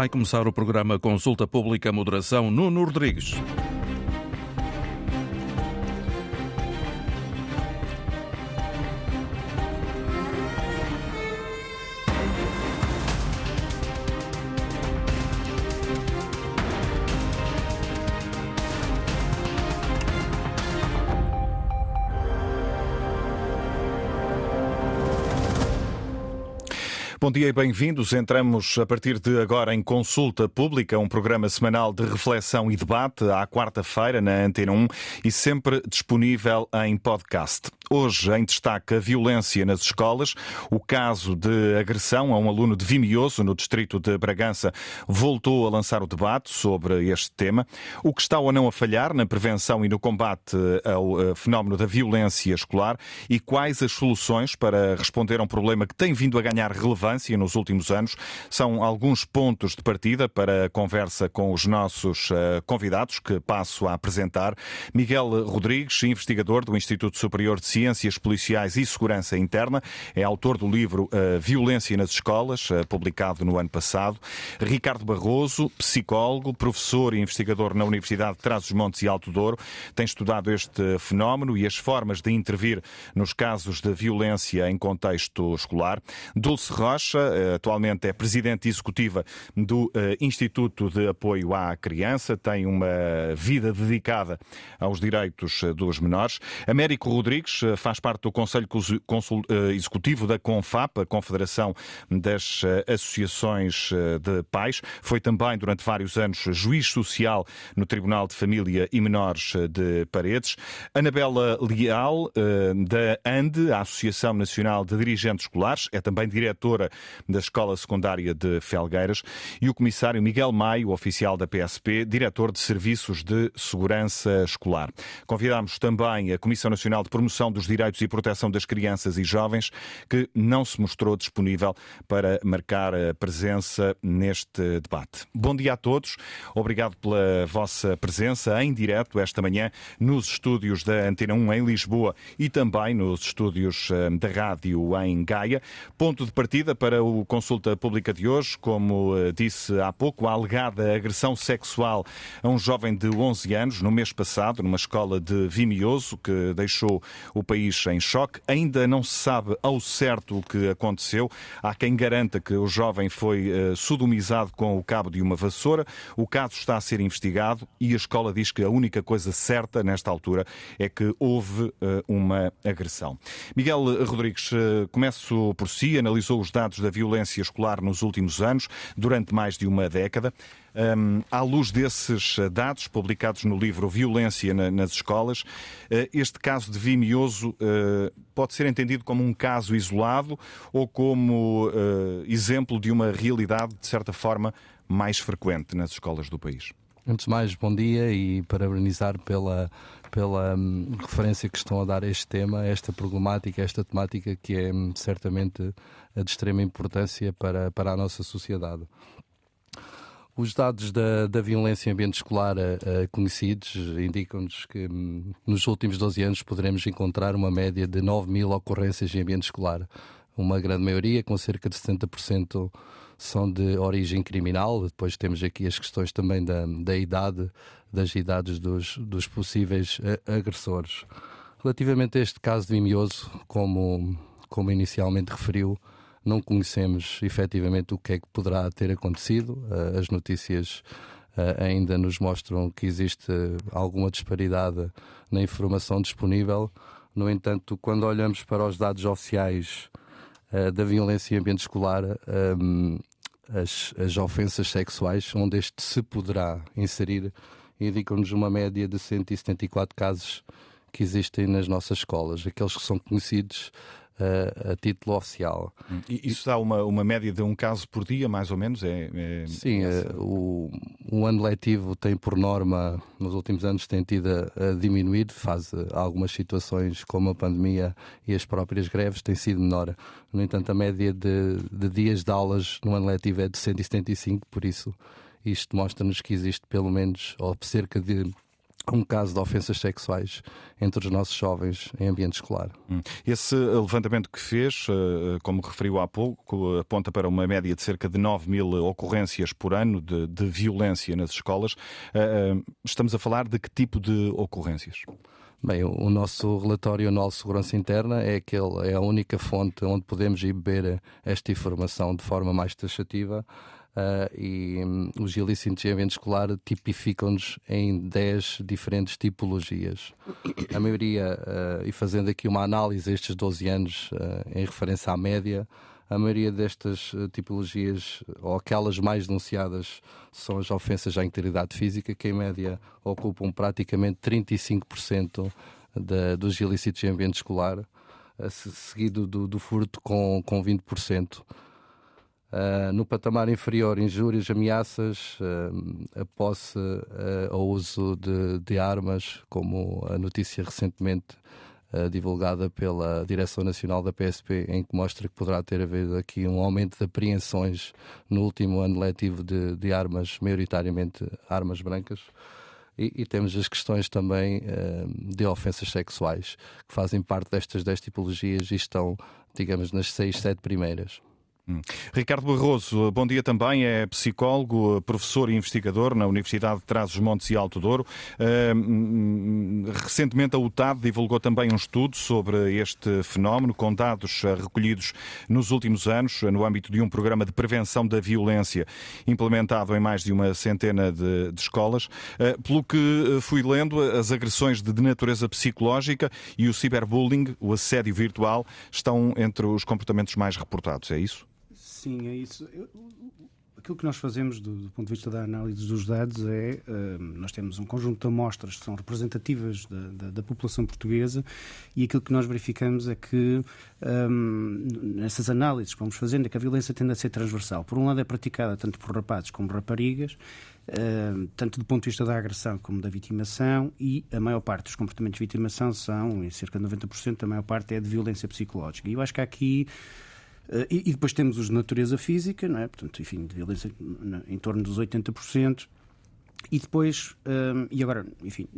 Vai começar o programa Consulta Pública Moderação Nuno Rodrigues. Bom dia e bem-vindos. Entramos a partir de agora em Consulta Pública, um programa semanal de reflexão e debate à quarta-feira na Antena 1 e sempre disponível em podcast. Hoje, em destaque, a violência nas escolas. O caso de agressão a um aluno de Vimioso, no distrito de Bragança, voltou a lançar o debate sobre este tema. O que está ou não a falhar na prevenção e no combate ao eh, fenómeno da violência escolar e quais as soluções para responder a um problema que tem vindo a ganhar relevância nos últimos anos. São alguns pontos de partida para a conversa com os nossos eh, convidados, que passo a apresentar. Miguel Rodrigues, investigador do Instituto Superior de Ciências Policiais e Segurança Interna. É autor do livro uh, Violência nas Escolas, uh, publicado no ano passado. Ricardo Barroso, psicólogo, professor e investigador na Universidade de Trás-os-Montes e Alto Douro, tem estudado este fenómeno e as formas de intervir nos casos de violência em contexto escolar. Dulce Rocha, uh, atualmente é presidente executiva do Instituto de Apoio à Criança, tem uma vida dedicada aos direitos dos menores. Américo Rodrigues, faz parte do Conselho eh, Executivo da CONFAP, a Confederação das eh, Associações eh, de Pais. Foi também, durante vários anos, juiz social no Tribunal de Família e Menores de Paredes. Anabela Leal, da ANDE, a Associação Nacional de Dirigentes Escolares, é também diretora da Escola Secundária de Felgueiras. E o comissário Miguel Maio, oficial da PSP, diretor de Serviços de Segurança Escolar. Convidamos também a Comissão Nacional de Promoção do dos Direitos e Proteção das Crianças e Jovens, que não se mostrou disponível para marcar a presença neste debate. Bom dia a todos, obrigado pela vossa presença em direto esta manhã nos estúdios da Antena 1 em Lisboa e também nos estúdios eh, da rádio em Gaia. Ponto de partida para o consulta pública de hoje, como eh, disse há pouco, a alegada agressão sexual a um jovem de 11 anos no mês passado, numa escola de Vimioso, que deixou o país em choque. Ainda não se sabe ao certo o que aconteceu. Há quem garanta que o jovem foi uh, sodomizado com o cabo de uma vassoura. O caso está a ser investigado e a escola diz que a única coisa certa nesta altura é que houve uh, uma agressão. Miguel Rodrigues, começo por si, analisou os dados da violência escolar nos últimos anos, durante mais de uma década. Um, à luz desses eh, dados publicados no livro Violência na, nas Escolas, uh, este caso de Vimioso uh, pode ser entendido como um caso isolado ou como uh, exemplo de uma realidade, de certa forma, mais frequente nas escolas do país? Antes de mais, bom dia e parabenizar pela, pela um, referência que estão a dar a este tema, a esta problemática, a esta temática que é um, certamente de extrema importância para, para a nossa sociedade. Os dados da, da violência em ambiente escolar uh, conhecidos indicam-nos que um, nos últimos 12 anos poderemos encontrar uma média de 9 mil ocorrências em ambiente escolar. Uma grande maioria, com cerca de 70%, são de origem criminal. Depois temos aqui as questões também da, da idade, das idades dos, dos possíveis uh, agressores. Relativamente a este caso de Vimioso, como, como inicialmente referiu, não conhecemos efetivamente o que é que poderá ter acontecido. Uh, as notícias uh, ainda nos mostram que existe alguma disparidade na informação disponível. No entanto, quando olhamos para os dados oficiais da violência em ambiente escolar, as, as ofensas sexuais, onde este se poderá inserir, indicam-nos uma média de 174 casos que existem nas nossas escolas. Aqueles que são conhecidos a, a título oficial. E isso dá uma, uma média de um caso por dia, mais ou menos? É, é Sim, é, o, o ano letivo tem por norma, nos últimos anos, tem tido a, a diminuir, faz algumas situações como a pandemia e as próprias greves, tem sido menor. No entanto, a média de, de dias de aulas no ano letivo é de 175, por isso isto mostra-nos que existe pelo menos, ou cerca de um caso de ofensas sexuais entre os nossos jovens em ambiente escolar. Hum. Esse levantamento que fez, eh, como referiu há pouco, aponta para uma média de cerca de 9 mil ocorrências por ano de, de violência nas escolas. Eh, eh, estamos a falar de que tipo de ocorrências? Bem, o nosso relatório anual de segurança interna é, aquele, é a única fonte onde podemos ir beber esta informação de forma mais taxativa Uh, e um, os ilícitos em ambiente escolar tipificam-nos em 10 diferentes tipologias. A maioria, uh, e fazendo aqui uma análise estes 12 anos uh, em referência à média, a maioria destas tipologias, ou aquelas mais denunciadas, são as ofensas à integridade física, que em média ocupam praticamente 35% de, dos ilícitos em ambiente escolar, seguido do, do furto com, com 20%. Uh, no patamar inferior, injúrias, ameaças, uh, a posse uh, uso de, de, armas, como a notícia recentemente divulgada pela Direção Nacional da PSP, em que mostra que poderá ter havido aqui um aumento de apreensões no último ano letivo de, de armas, maioritariamente armas brancas. E, e, temos as questões também de ofensas sexuais, que fazem parte destas 10 tipologias e estão, digamos, nas 6, 7 primeiras. Hum. Ricardo Barroso, bom dia também, é psicólogo, professor e investigador na Universidade de Trás-os-Montes e Alto Douro. Hum, recentemente a UTAD divulgou também um estudo sobre este fenómeno, com dados recolhidos nos últimos anos, no âmbito de um programa de prevenção da violência implementado em mais de uma centena de, de escolas. Uh, pelo que fui lendo, as agressões de natureza psicológica e o ciberbullying, o assédio virtual, estão entre os comportamentos mais reportados, é isso? Sim, é isso. Eu, aquilo que nós fazemos do, do, ponto de vista da análise dos dados é uh, nós temos um conjunto de amostras que são representativas da, da, da, população portuguesa e aquilo que nós verificamos é que um, nessas análises que vamos fazendo é que a violência tende a ser transversal. Por um lado é praticada tanto por rapazes como raparigas, uh, tanto do ponto de vista da agressão como da vitimação e a maior parte dos comportamentos de vitimação são, em cerca de 90%, a maior parte é de violência psicológica. E eu acho que há aqui e, e, depois temos os de natureza física, não é? portanto, enfim, de violência em torno dos 80%. E depois, uh, e agora, enfim,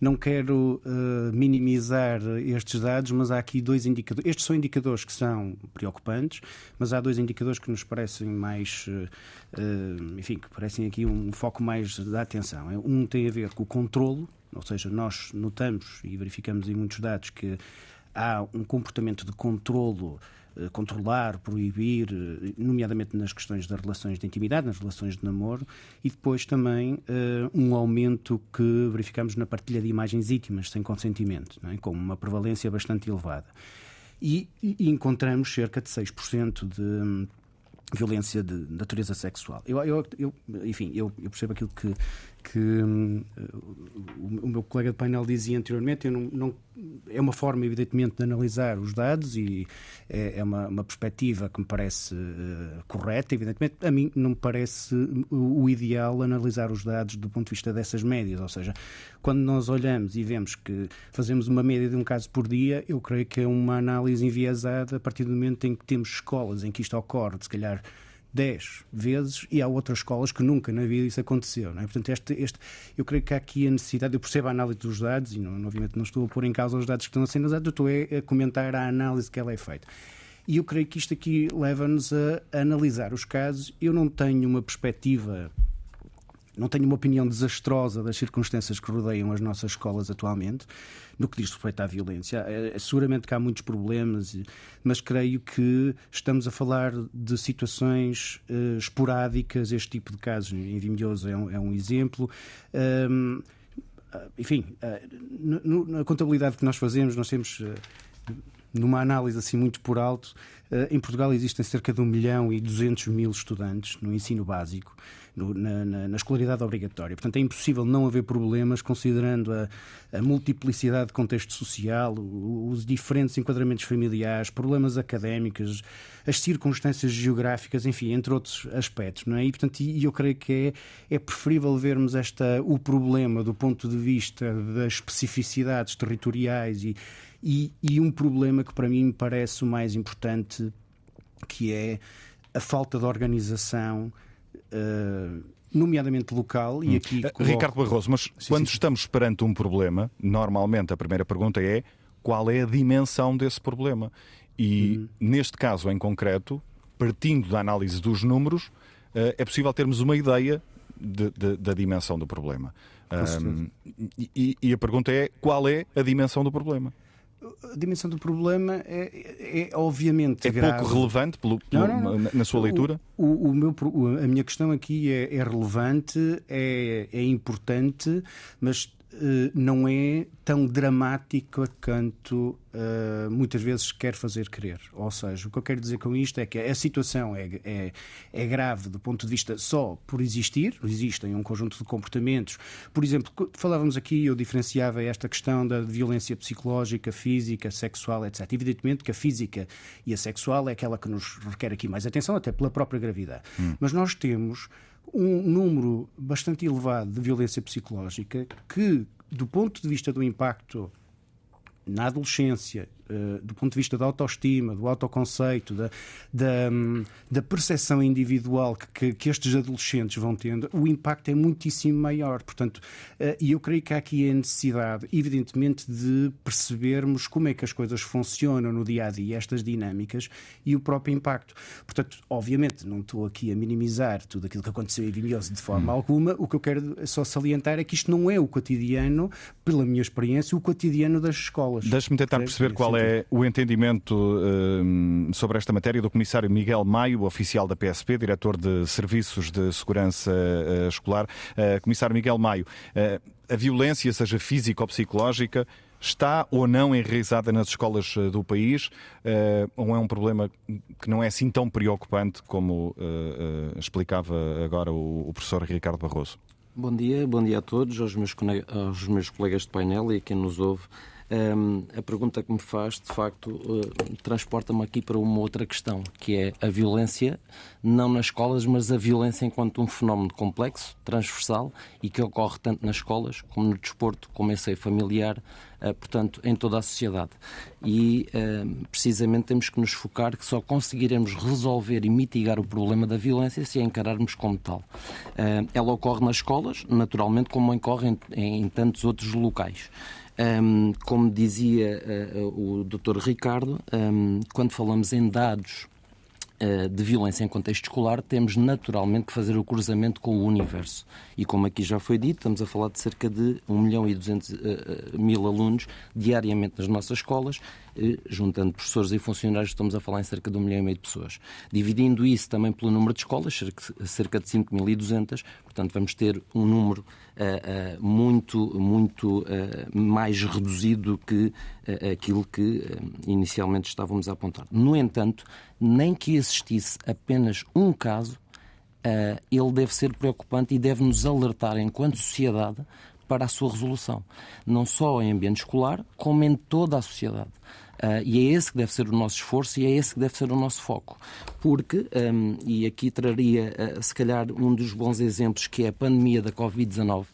não quero uh, minimizar estes dados, mas há aqui dois indicadores. Estes são indicadores que são preocupantes, mas há dois indicadores que nos parecem mais, enfim, que parecem aqui um foco mais da atenção. Um tem a ver com o controlo, ou seja, nós notamos e verificamos em muitos dados que há um comportamento de controlo eh, controlar, proibir, eh, nomeadamente nas questões das relações de intimidade, nas relações de namoro, e depois também uh, um aumento que verificamos na partilha de imagens íntimas sem consentimento, é? com uma prevalência bastante elevada. E, e encontramos cerca de 6% de violência de natureza sexual. Eu, eu, eu enfim, eu, eu, percebo aquilo que, que um, o, meu colega de painel dizia anteriormente. Não, não, é uma forma, evidentemente, de analisar os dados e é, é uma, uma, perspectiva que me parece uh, correta. Evidentemente, a mim não me parece o, o ideal analisar os dados do ponto de vista dessas médias. Ou seja, quando nós olhamos e vemos que fazemos uma média de um caso por dia, eu creio que é uma análise enviesada a partir do momento em que temos escolas em que isto ocorre, se calhar 10 vezes e há outras escolas que nunca na vida isso aconteceu. Não é? Portanto, este, este, eu creio que há aqui a necessidade, eu percebo a análise dos dados e não, obviamente não estou a pôr em causa os dados que estão a ser analisados, estou a, a comentar a análise que ela é feita. E eu creio que isto aqui leva-nos a, a analisar os casos. Eu não tenho uma perspectiva não tenho uma opinião desastrosa das circunstâncias que rodeiam as nossas escolas atualmente, no que diz respeito à violência. É, é, seguramente que há muitos problemas, mas creio que estamos a falar de situações uh, esporádicas. Este tipo de casos em Vimioso é um, é um exemplo. Um, enfim, uh, na contabilidade que nós fazemos, nós temos. Uh, numa análise assim muito por alto, em Portugal existem cerca de 1 milhão e 200 mil estudantes no ensino básico no, na, na, na, escolaridade obrigatória. Portanto, é impossível não haver problemas considerando a, a multiplicidade de contexto social, os diferentes enquadramentos familiares, problemas académicos, as circunstâncias geográficas, enfim, entre outros aspectos, não é? E, portanto, e eu creio que é, é preferível vermos esta, o problema do ponto de vista das especificidades territoriais e, e, e um problema que para mim me parece o mais importante, que é a falta de organização nomeadamente local, e hum. aqui. Coloco... Ricardo Barroso, mas sim, quando sim. estamos perante um problema, normalmente a primeira pergunta é qual é a dimensão desse problema? E hum. neste caso em concreto, partindo da análise dos números, uh, é possível termos uma ideia de, de, da dimensão do problema. Um, e, e a pergunta é qual é a dimensão do problema? A dimensão do problema é, é obviamente é grave. pouco relevante pelo, pelo, não, não, não. na sua leitura? O, o, o, meu, a minha questão aqui é, é relevante, é, é importante, mas não é tão dramática quanto uh, muitas vezes quer fazer crer. Ou seja, o que eu quero dizer com isto é que a situação é, é, é, grave do ponto de vista só por existir, existem um conjunto de comportamentos. Por exemplo, falávamos aqui, eu diferenciava esta questão da violência psicológica, física, sexual, etc. Evidentemente que a física e a sexual é aquela que nos requer aqui mais atenção, até pela própria gravidade. Hum. Mas nós temos um número bastante elevado de violência psicológica que, do ponto de vista do impacto na adolescência eh, do ponto de vista da autoestima, do autoconceito, da, da, da percepção individual que, que, estes adolescentes vão tendo, o impacto é muitíssimo maior. Portanto, uh, e eu creio que há aqui a necessidade, evidentemente, de percebermos como é que as coisas funcionam no dia a dia, estas dinâmicas e o próprio impacto. Portanto, obviamente, não estou aqui a minimizar tudo aquilo que aconteceu em Vimioso de forma hum. alguma. O que eu quero só salientar é que isto não é o cotidiano, pela minha experiência, o cotidiano das escolas. Deixe-me tentar perceber qual é é o entendimento uh, sobre esta matéria do Comissário Miguel Maio, oficial da PSP, diretor de Serviços de Segurança uh, Escolar. Uh, Comissário Miguel Maio, a violência, seja física ou psicológica, está ou não enraizada nas escolas do país? ou é um problema que não é assim tão preocupante como explicava agora o, o professor Ricardo Barroso? Bom dia, bom dia a todos, aos meus, aos meus colegas de painel e a quem nos ouve. Um, a pergunta que me faz, de facto, uh, transporta-me aqui para uma outra questão, que é a violência, não nas escolas, mas a violência enquanto um fenómeno complexo, transversal e que ocorre tanto nas escolas como no desporto, como em seio familiar, uh, portanto, em toda a sociedade. E uh, precisamente temos que nos focar que só conseguiremos resolver e mitigar o problema da violência se a encararmos como tal. ela ocorre nas escolas, naturalmente, como ocorre em, em tantos outros locais. Um, como dizia uh, o Dr. Ricardo, um, quando falamos em dados uh, de violência em contexto escolar, temos naturalmente que fazer o cruzamento com o universo. E como aqui já foi dito, estamos a falar de cerca de 1 milhão e 200 uh, mil alunos diariamente nas nossas escolas juntando professores e funcionários, estamos a falar em cerca de um milhão e meio de pessoas. Dividindo isso também pelo número de escolas, cerca de 5.200, portanto vamos ter um número muito, muito mais reduzido que aquilo que inicialmente estávamos a apontar. No entanto, nem que existisse apenas um caso, ele deve ser preocupante e deve nos alertar enquanto sociedade para a sua resolução, não só em ambiente escolar, como em toda a sociedade. Uh, e é esse que deve ser o nosso esforço e é esse que deve ser o nosso foco. Porque, um, e aqui traria uh, se calhar um dos bons exemplos, que é a pandemia da Covid-19,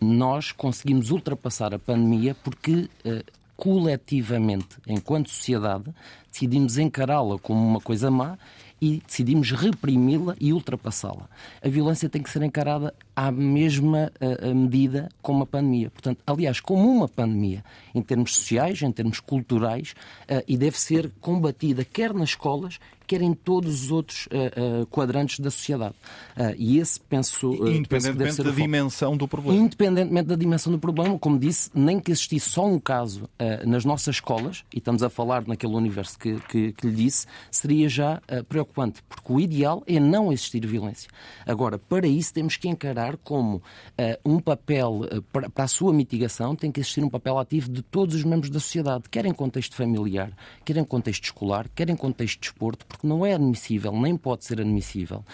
nós conseguimos ultrapassar a pandemia porque uh, coletivamente, enquanto sociedade, decidimos encará-la como uma coisa má e decidimos reprimi-la e ultrapassá-la. A violência tem que ser encarada à mesma uh, medida como a pandemia. Portanto, aliás, como uma pandemia, em termos sociais, em termos culturais, uh, e deve ser combatida quer nas escolas, quer em todos os outros uh, uh, quadrantes da sociedade. Uh, e esse, penso. Independentemente penso da dimensão do problema. Independentemente da dimensão do problema, como disse, nem que existisse só um caso nas nossas escolas, e estamos a falar naquele universo que, que, que lhe disse, seria já preocupante, porque o ideal é não existir violência. Agora, para isso, temos que encarar como um papel, para, para a sua mitigação, tem que existir um papel ativo de todos os membros da sociedade, quer em contexto familiar, quer em contexto escolar, quer em contexto de desporto, porque não é admissível, nem pode ser admissível,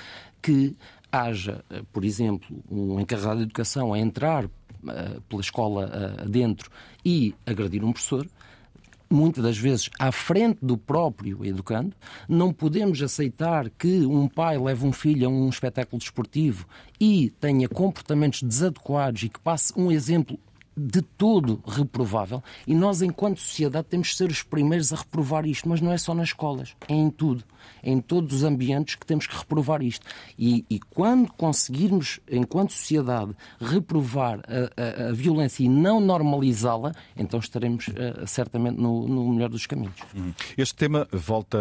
que haja, eh, por exemplo, um encarregado de educação a entrar uh, pela escola uh, adentro e agredir um professor, muitas das vezes à frente do próprio educando. Não podemos aceitar que um pai leve um filho a um espetáculo desportivo e tenha comportamentos desadequados e que passe um exemplo de todo reprovável e nós, enquanto sociedade, temos de ser os primeiros a reprovar isto, mas não é só nas escolas, é em tudo, é em todos os ambientes que temos que reprovar isto. E, e quando conseguirmos, enquanto sociedade, reprovar a, a, a violência e não normalizá-la, então estaremos uh, certamente no, no, melhor dos caminhos. Uhum. Este tema volta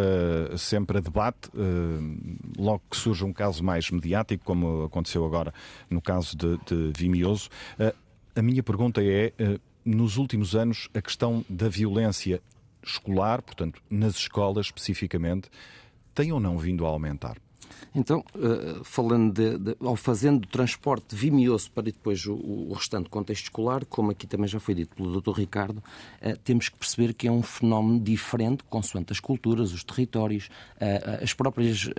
sempre a debate, uh, logo que surge um caso mais mediático, como aconteceu agora no caso de, de Vimioso. Uh, a minha pergunta é: eh, nos últimos anos, a questão da violência escolar, portanto, nas escolas especificamente, tem ou não vindo a aumentar? Então, eh, falando de, de, ou fazendo o transporte vimioso para depois o, o, restante contexto escolar, como aqui também já foi dito pelo Dr. Ricardo, eh, temos que perceber que é um fenómeno diferente consoante as culturas, os territórios, as próprias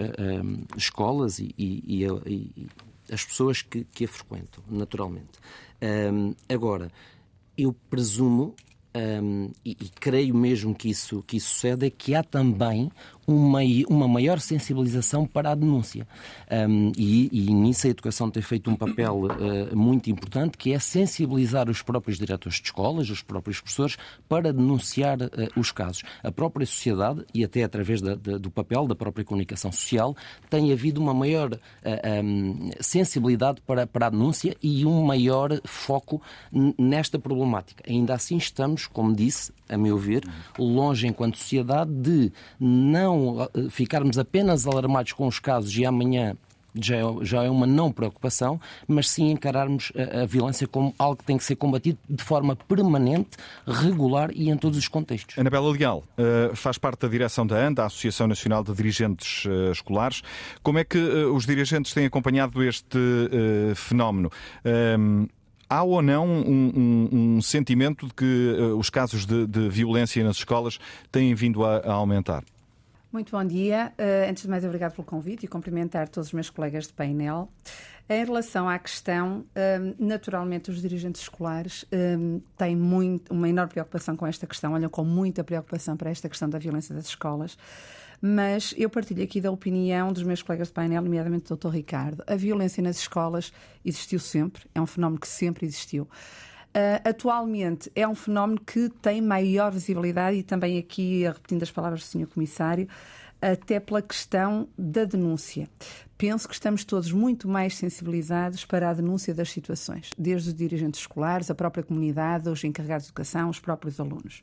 escolas e, e, e as pessoas que, que a frequentam, naturalmente. Um, agora, eu presumo um, e, e, creio mesmo que isso, que isso sucede, é que há também uma, uma maior sensibilização para a denúncia. Um, e, e nisso a educação tem feito um papel uh, muito importante, que é sensibilizar os próprios diretores de escolas, os próprios professores, para denunciar uh, os casos. A própria sociedade, e até através da, da, do papel da própria comunicação social, tem havido uma maior uh, um, sensibilidade para, para a denúncia e um maior foco nesta problemática. Ainda assim estamos, como disse, a meu ver, longe enquanto sociedade de não eh, ficarmos apenas alarmados com os casos e amanhã já é, já é uma não preocupação, mas sim encararmos a, a, violência como algo que tem que ser combatido de forma permanente, regular e em todos os contextos. Anabela Leal uh, faz parte da direção da ANDA, a Associação Nacional de Dirigentes uh, Escolares. Como é que os dirigentes têm acompanhado este fenómeno? Há ou não um, um, um sentimento de que os casos de, de, violência nas escolas têm vindo a, a aumentar? Muito bom dia. Uh, antes de mais, obrigado pelo convite e cumprimentar todos os meus colegas de painel. Em relação à questão, um, naturalmente os dirigentes escolares um, têm muito, uma enorme preocupação com esta questão, olham com muita preocupação para esta questão da violência das escolas mas eu partilho aqui da opinião dos meus colegas de painel, nomeadamente do Dr. Ricardo. A violência nas escolas existiu sempre, é um fenómeno que sempre existiu. Uh, atualmente é um fenómeno que tem maior visibilidade e também aqui, repetindo as palavras do Sr. Comissário, até pela questão da denúncia. Penso que estamos todos muito mais sensibilizados para a denúncia das situações, desde os dirigentes escolares, a própria comunidade, os encarregados de educação, os próprios alunos.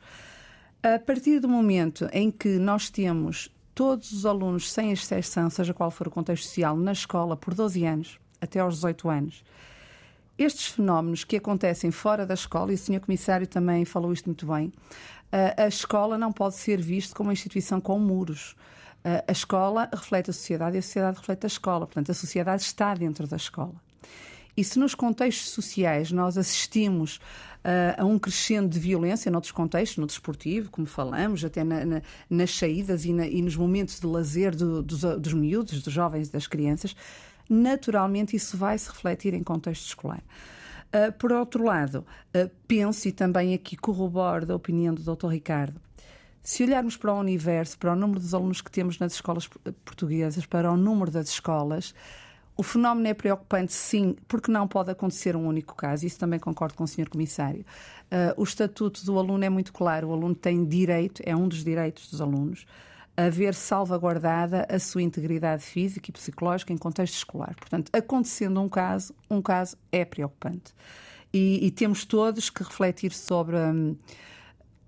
A partir do momento em que nós temos todos os alunos, sem exceção, seja qual for o contexto social, na escola por 12 anos, até aos 18 anos. Estes fenómenos que acontecem fora da escola, e o Sr. Comissário também falou isto muito bem, a escola não pode ser vista como uma instituição com muros. A escola reflete a sociedade e a sociedade reflete a escola. Portanto, a sociedade está dentro da escola. E se nos contextos sociais nós assistimos uh, a um crescendo de violência noutros contextos, no desportivo, como falamos, até na, na, nas saídas e, na, e, nos momentos de lazer do, dos, dos miúdos, dos jovens e das crianças, naturalmente isso vai se refletir em contexto escolar. Uh, por outro lado, uh, penso e também aqui corroboro da opinião do Dr. Ricardo, se olharmos para o universo, para o número dos alunos que temos nas escolas portuguesas, para o número das escolas, o fenómeno é preocupante, sim, porque não pode acontecer um único caso. Isso também concordo com o Sr. Comissário. Uh, o estatuto do aluno é muito claro. O aluno tem direito, é um dos direitos dos alunos, a ver salvaguardada a sua integridade física e psicológica em contexto escolar. Portanto, acontecendo um caso, um caso é preocupante. E, e temos todos que refletir sobre. Um,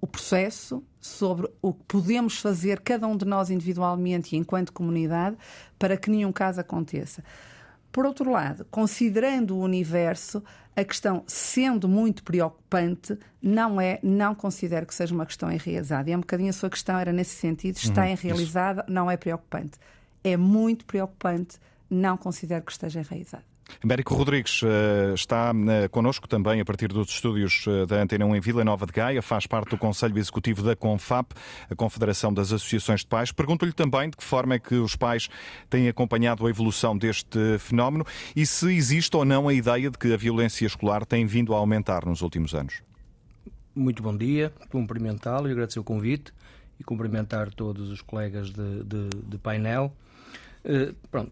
o processo, sobre o que podemos fazer, cada um de nós individualmente e enquanto comunidade, para que nenhum caso aconteça. Por outro lado, considerando o universo, a questão sendo muito preocupante, não é, não considero que seja uma questão enraizada. E é um bocadinho a sua questão era nesse sentido, está uhum, enraizada, não é preocupante. É muito preocupante, não considero que esteja enraizada. Américo Rodrigues uh, está uh, connosco também a partir dos estúdios uh, da Antena 1 em Vila Nova de Gaia, faz parte do Conselho Executivo da CONFAP, a Confederação das Associações de Pais. Pergunto-lhe também de que forma é que os pais têm acompanhado a evolução deste fenómeno e se existe ou não a ideia de que a violência escolar tem vindo a aumentar nos últimos anos. Muito bom dia, cumprimentá-lo e agradecer o convite e cumprimentar todos os colegas de, de, de painel. pronto,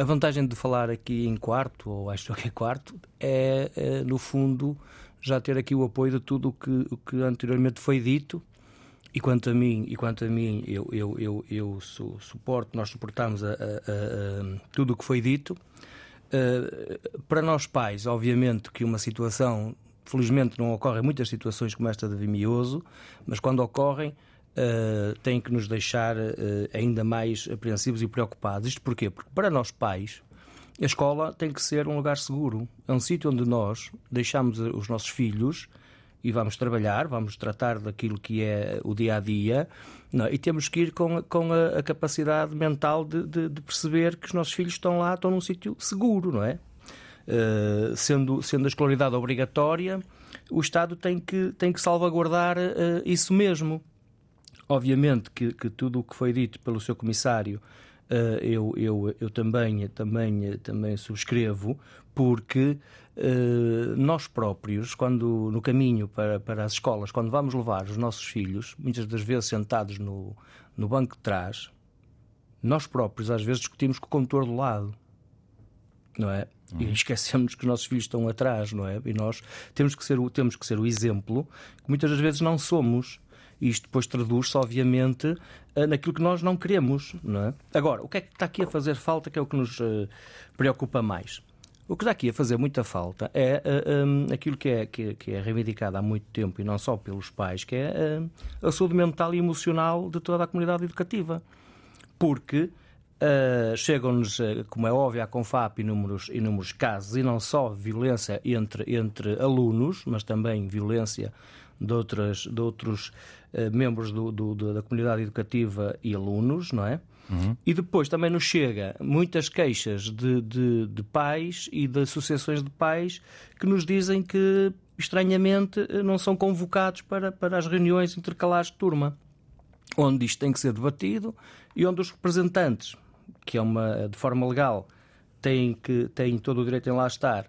a vantagem de falar aqui em quarto, ou acho que é quarto, é, é no fundo já ter aqui o apoio de tudo o que, o que anteriormente foi dito. E quanto a mim, e quanto a mim eu, eu, eu, eu suporto, nós suportamos a, a, a, tudo o que foi dito. Uh, para nós pais, obviamente que uma situação, felizmente não ocorrem muitas situações como esta de Vimioso, mas quando ocorrem, uh, têm que nos deixar uh, ainda mais apreensivos e preocupados. Isto porquê? Porque para nós pais, a escola tem que ser um lugar seguro. É um sítio onde nós deixamos os nossos filhos e vamos trabalhar, vamos tratar daquilo que é o dia a dia é? e temos que ir com, com a, a capacidade mental de, de, de, perceber que os nossos filhos estão lá, estão num sítio seguro, não é? Uh, sendo, sendo a escolaridade obrigatória, o Estado tem que, tem que salvaguardar uh, isso mesmo. Obviamente que, que tudo o que foi dito pelo seu comissário uh, eu, eu, eu também, também, também subscrevo, porque uh, nós próprios, quando no caminho para, para as escolas, quando vamos levar os nossos filhos, muitas das vezes sentados no, no banco de trás, nós próprios às vezes discutimos com o condutor do lado, não é? E uhum. esquecemos que os nossos filhos estão atrás, não é? E nós temos que ser o, temos que ser o exemplo que muitas das vezes não somos. Isto depois traduz-se, obviamente, eh, naquilo que nós não queremos. Não é? Agora, o que é que está aqui a fazer falta, que é o que nos uh, preocupa mais? O que está aqui a fazer muita falta é uh, eh, um, aquilo que é, que, que, é reivindicado há muito tempo, e não só pelos pais, que é uh, a saúde mental e emocional de toda a comunidade educativa. Porque Uh, chegam-nos, como é óbvio, à Confap inúmeros, inúmeros casos, e não só violência entre, entre alunos, mas também violência de, outras, de outros membros do, do, da comunidade educativa e alunos, não é? Uhum. E depois também nos chega muitas queixas de, de, de, pais e de associações de pais que nos dizem que, estranhamente, não são convocados para, para as reuniões intercalares de turma, onde isto tem que ser debatido e onde os representantes, que é uma de forma legal, têm, que, têm todo o direito em lá estar,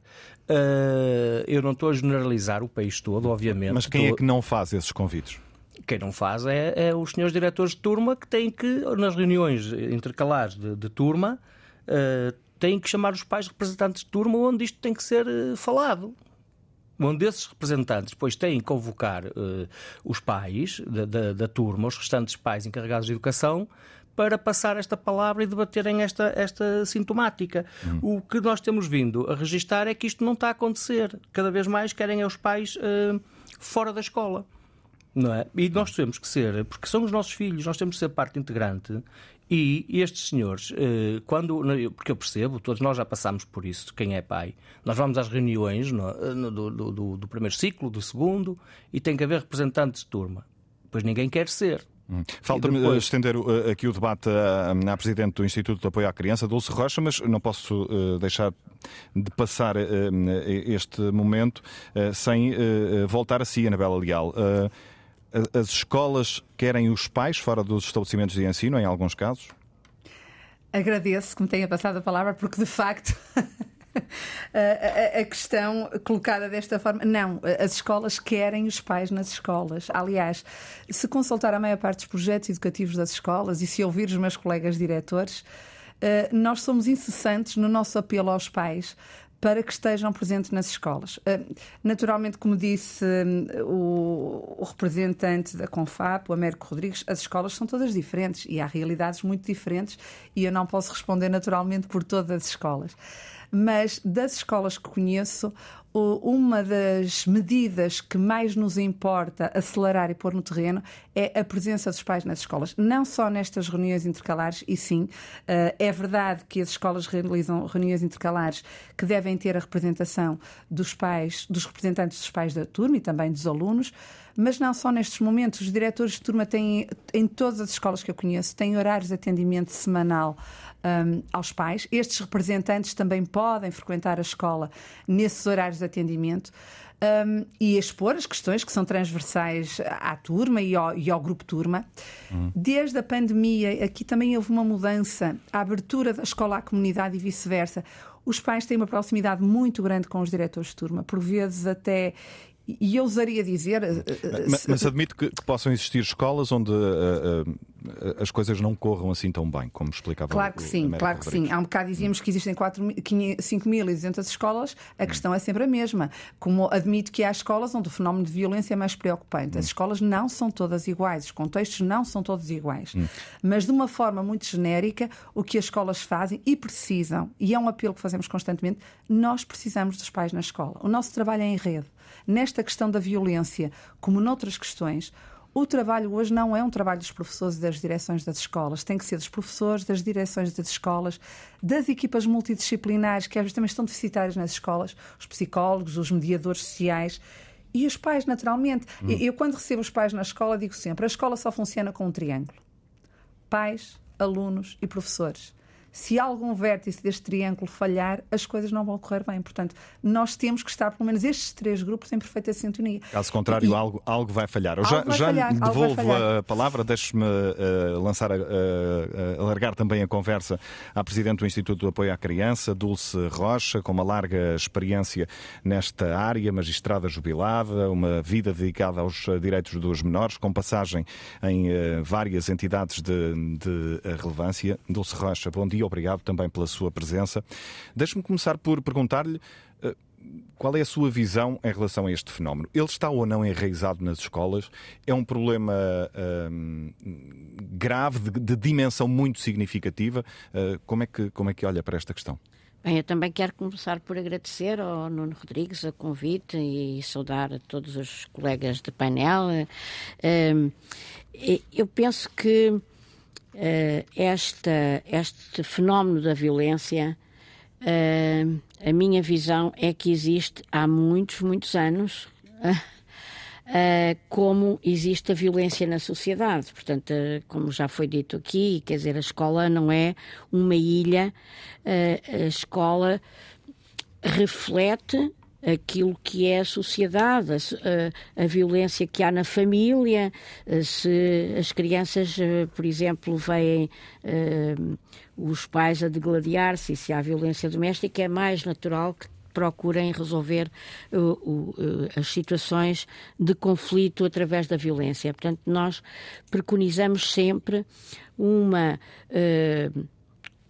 Uh, eu não estou a generalizar o país todo, obviamente. Mas quem estou... é que não faz esses convites? Quem não faz é, é, os senhores diretores de turma que têm que, nas reuniões intercalares de, de turma, uh, têm que chamar os pais representantes de turma onde isto tem que ser uh, falado. Onde esses representantes depois têm que convocar uh, os pais da, da, da turma, os restantes pais encarregados de educação, para passar esta palavra e debaterem esta, esta sintomática. Hum. O que nós temos vindo a registar é que isto não está a acontecer. Cada vez mais querem é os pais uh, fora da escola. Não é? E nós temos que ser, porque são os nossos filhos, nós temos que ser parte integrante. E estes senhores, eh, quando, porque eu percebo, todos nós já passamos por isso, quem é pai. Nós vamos às reuniões no, no, do, do, do primeiro ciclo, do segundo, e tem que haver representantes de turma. Pois ninguém quer ser. Hum. Falta-me depois... estender aqui o debate à, à Presidente do Instituto de Apoio à Criança, Dulce Rocha, mas não posso deixar de passar este momento sem voltar a si, Anabela Leal. As escolas querem os pais fora dos estabelecimentos de ensino, em alguns casos? Agradeço que me tenha passado a palavra, porque de facto a, questão colocada desta forma. Não, as escolas querem os pais nas escolas. Aliás, se consultar a maior parte dos projetos educativos das escolas e se ouvir os meus colegas diretores, eh, nós somos incessantes no nosso apelo aos pais para que estejam presentes nas escolas. Eh, naturalmente, como disse hum, o, representante da Confap, o Américo Rodrigues, as escolas são todas diferentes e há realidades muito diferentes e eu não posso responder naturalmente por todas as escolas mas das escolas que conheço, uma das medidas que mais nos importa acelerar e pôr no terreno é a presença dos pais nas escolas. Não só nestas reuniões intercalares, e sim, eh, é verdade que as escolas realizam reuniões intercalares que devem ter a representação dos pais, dos representantes dos pais da turma e também dos alunos, mas não só nestes momentos. Os diretores de turma têm, em todas as escolas que eu conheço, têm horários de atendimento semanal um, aos pais. Estes representantes também podem frequentar a escola nesses horários de atendimento. Um, e expor as questões que são transversais à turma e ao, e ao grupo turma. Uhum. Desde a pandemia, aqui também houve uma mudança, a abertura da escola à comunidade e vice-versa. Os pais têm uma proximidade muito grande com os diretores de turma, por vezes até e eu ousaria dizer. Mas, mas admito que, que, possam existir escolas onde uh, uh, as coisas não corram assim tão bem, como explicava Claro que sim, claro que sim. Há um bocado dizíamos que existem 5.200 escolas, a questão é sempre a mesma. Como admito que há escolas onde o fenómeno de violência é mais preocupante. As hum. escolas não são todas iguais, os contextos não são todos iguais. Hum. Mas de uma forma muito genérica, o que as escolas fazem e precisam, e é um apelo que fazemos constantemente, nós precisamos dos pais na escola. O nosso trabalho é em rede. Nesta questão da violência, como noutras questões, o trabalho hoje não é um trabalho dos professores e das direções das escolas, tem que ser dos professores, das direções das escolas, das equipas multidisciplinares, que às vezes também estão deficitárias nas escolas, os psicólogos, os mediadores sociais e os pais, naturalmente. Hum. Eu, quando recebo os pais na escola, digo sempre: a escola só funciona com um triângulo: pais, alunos e professores se algum vértice deste triângulo falhar, as coisas não vão correr bem. Portanto, nós temos que estar, pelo menos, estes três grupos em perfeita sintonia. Caso contrário, e... algo, algo vai falhar. Eu já, já falhar, devolvo a palavra, deixe-me uh, lançar, uh, uh, alargar também a conversa à Presidente do Instituto de Apoio à Criança, Dulce Rocha, com uma larga experiência nesta área, magistrada jubilada, uma vida dedicada aos direitos dos menores, com passagem em várias entidades de, de relevância. Dulce Rocha, bom dia obrigado também pela sua presença. Deixe-me começar por perguntar-lhe eh, qual é a sua visão em relação a este fenómeno? Ele está ou não enraizado nas escolas? É um problema hum, grave, de, de, dimensão muito significativa? Uh, como, é que, como é que olha para esta questão? Bem, eu também quero começar por agradecer ao Nuno Rodrigues o convite e saudar a todos os colegas de painel. Uh, eu penso que uh, esta, este fenómeno da violência, uh, a minha visão é que existe há muitos, muitos anos. Uh, como existe a violência na sociedade. Portanto, como já foi dito aqui, quer dizer, a escola não é uma ilha, a escola reflete aquilo que é a sociedade, a, a, violência que há na família, eh, se as crianças, eh, por exemplo, veem uh, os pais a degladiar-se se há violência doméstica, é mais natural que procurem resolver uh, uh, as situações de conflito através da violência. Portanto, nós preconizamos sempre uma